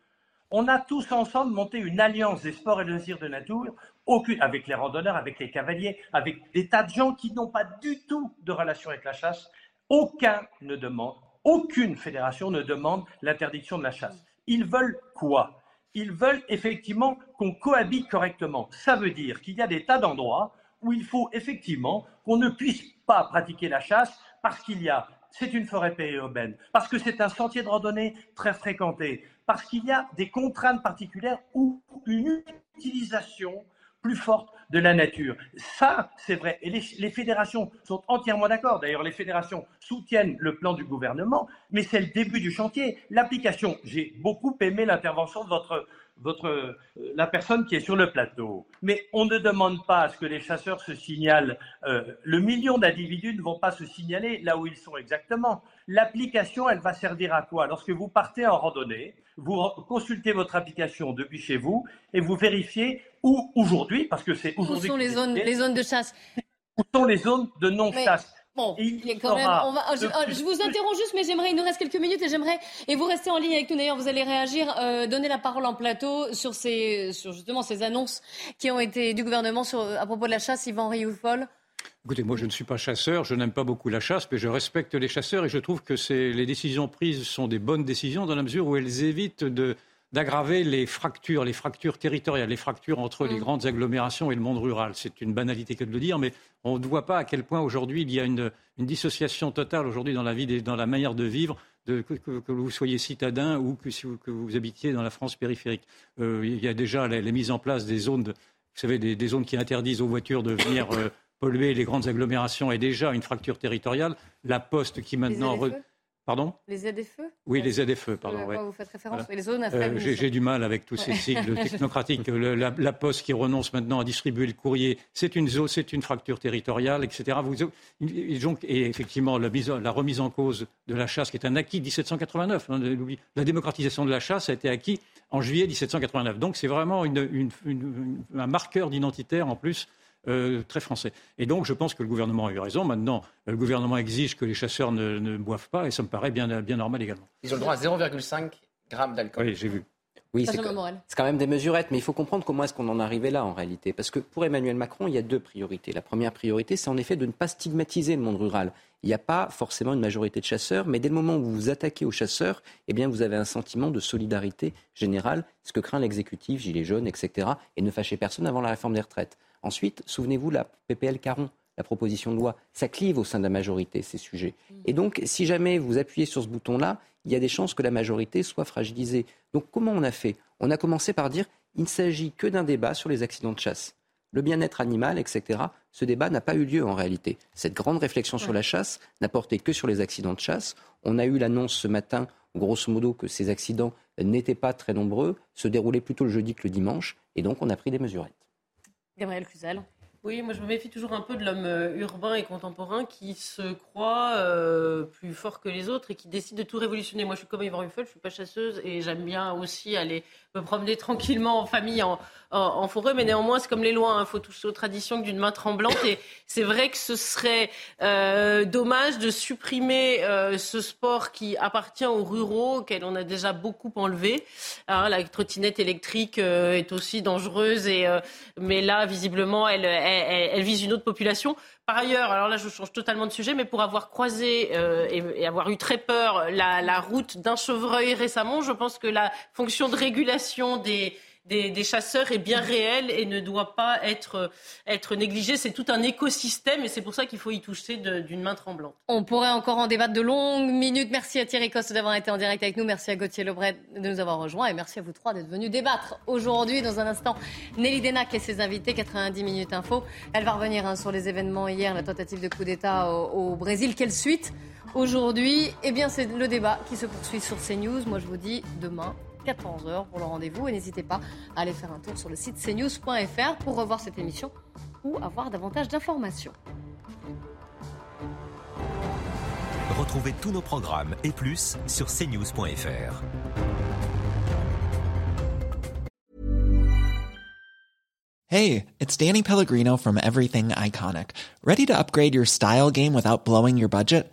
On a tous ensemble monté une alliance des sports et loisirs de nature, aucune, avec les randonneurs, avec les cavaliers, avec des tas de gens qui n'ont pas du tout de relation avec la chasse. Aucun ne demande aucune fédération ne demande l'interdiction de la chasse. Ils veulent quoi? Ils veulent effectivement qu'on cohabite correctement. Ça veut dire qu'il y a des tas d'endroits où il faut effectivement qu'on ne puisse pas pratiquer la chasse parce qu'il y a, c'est une forêt périurbaine, parce que c'est un sentier de randonnée très fréquenté, parce qu'il y a des contraintes particulières ou une utilisation plus forte de la nature. Ça, c'est vrai. Et les, fédérations sont entièrement d'accord. D'ailleurs, les fédérations soutiennent le plan du gouvernement, mais c'est le début du chantier. L'application, j'ai beaucoup aimé l'intervention de votre, votre, euh, la personne qui est sur le plateau. Mais on ne demande pas à ce que les chasseurs se signalent. Euh, le million d'individus ne vont pas se signaler là où ils sont exactement. L'application, elle va servir à quoi? Lorsque vous partez en randonnée, vous consultez votre application depuis chez vous et vous vérifiez où aujourd'hui, parce que c'est aujourd'hui. Où sont les zones, les zones de chasse? Où sont les zones de non-chasse? Bon, il quand même, on va, je, vous interromps juste, mais j'aimerais, il nous reste quelques minutes et j'aimerais, et vous restez en ligne avec nous d'ailleurs, vous allez réagir, euh, donner la parole en plateau sur ces, sur justement ces annonces qui ont été du gouvernement sur, à propos de la chasse, Yvan Rioufol. Écoutez, moi je ne suis pas chasseur, je n'aime pas beaucoup la chasse, mais je respecte les chasseurs et je trouve que les décisions prises sont des bonnes décisions dans la mesure où elles évitent d'aggraver les fractures, les fractures territoriales, les fractures entre les mm. grandes agglomérations et le monde rural. C'est une banalité que de le dire, mais on ne voit pas à quel point aujourd'hui il y a une, dissociation totale aujourd'hui dans la vie, dans la manière de vivre, que, vous soyez citadin ou que, que, vous habitiez dans la France périphérique. Euh, il y a déjà les, mises en place des zones, vous savez, des, zones qui interdisent aux voitures de venir. Euh, polluer les grandes agglomérations est déjà une fracture territoriale. La Poste qui maintenant... Pardon? Les ZFE Oui, les ZFE, pardon. vous faites référence Les zones à euh, J'ai du mal avec tous ces sigles (laughs) technocratiques. la, Poste qui renonce maintenant à distribuer le courrier, c'est une, c'est une fracture territoriale, etc. et effectivement, la, la, remise en cause de la chasse, qui est un acquis de 1789. Hein, la démocratisation de la chasse a été acquis en juillet 1789. Donc c'est vraiment un marqueur d'identitaire en plus euh, très français. Et donc, je pense que le gouvernement a eu raison. Maintenant, le gouvernement exige que les chasseurs ne, boivent pas, et ça me paraît bien, bien normal également. Ils ont le droit à 0,5 grammes d'alcool. Oui, j'ai vu. Oui, c'est quand même des mesurettes, mais il faut comprendre comment est-ce qu'on en est arrivé là en réalité. Parce que pour Emmanuel Macron, il y a deux priorités. La première priorité, c'est en effet de ne pas stigmatiser le monde rural. Il n'y a pas forcément une majorité de chasseurs, mais dès le moment où vous vous attaquez aux chasseurs, eh bien vous avez un sentiment de solidarité générale, ce que craint l'exécutif, Gilets jaunes, etc. Et ne fâchez personne avant la réforme des retraites. Ensuite, souvenez-vous, la PPL Caron, la proposition de loi, ça clive au sein de la majorité, ces sujets. Et donc, si jamais vous appuyez sur ce bouton-là, il y a des chances que la majorité soit fragilisée. Donc, comment on a fait? On a commencé par dire il ne s'agit que d'un débat sur les accidents de chasse. Le bien-être animal, etc. Ce débat n'a pas eu lieu en réalité. Cette grande réflexion sur la chasse n'a porté que sur les accidents de chasse. On a eu l'annonce ce matin, grosso modo, que ces accidents n'étaient pas très nombreux, se déroulaient plutôt le jeudi que le dimanche, et donc on a pris des mesurettes. Gabriel Cluzel. Oui, moi je me méfie toujours un peu de l'homme euh, urbain et contemporain qui se croit euh, plus fort que les autres et qui décide de tout révolutionner. Moi je suis comme Yvan Ruffel, je suis pas chasseuse et j'aime bien aussi aller me promener (laughs) tranquillement en famille, en, forêt, mais néanmoins, c'est comme les lois, il hein. faut toucher aux traditions d'une main tremblante. Et c'est vrai que ce serait euh, dommage de supprimer ce sport qui appartient aux ruraux, auquel on a déjà beaucoup enlevé. Hein, la trottinette électrique est aussi dangereuse, et, mais là, visiblement, elle, vise une autre population. Par ailleurs, alors là je change totalement de sujet, mais pour avoir croisé euh, et, avoir eu très peur la, la route d'un chevreuil récemment, je pense que la fonction de régulation des, chasseurs est bien réel et ne doit pas être, être négligé. C'est tout un écosystème et c'est pour ça qu'il faut y toucher d'une main tremblante. On pourrait encore en débattre de longues minutes. Merci à Thierry Coste d'avoir été en direct avec nous. Merci à Gauthier Lebret de nous avoir rejoints et merci à vous trois d'être venus débattre aujourd'hui. Dans un instant, Nelly Denac et ses invités, 90 minutes info. Elle va revenir hein, sur les événements hier, la tentative de coup d'État au, au Brésil. Quelle suite aujourd'hui? Eh bien, c'est le débat qui se poursuit sur CNews. Moi, je vous dis demain 14h pour le rendez-vous. Et n'hésitez pas à aller faire un tour sur le site cnews.fr pour revoir cette émission ou avoir davantage d'informations. Retrouvez tous nos programmes et plus sur cnews.fr. Hey, it's Danny Pellegrino from Everything Iconic. Ready to upgrade your style game without blowing your budget?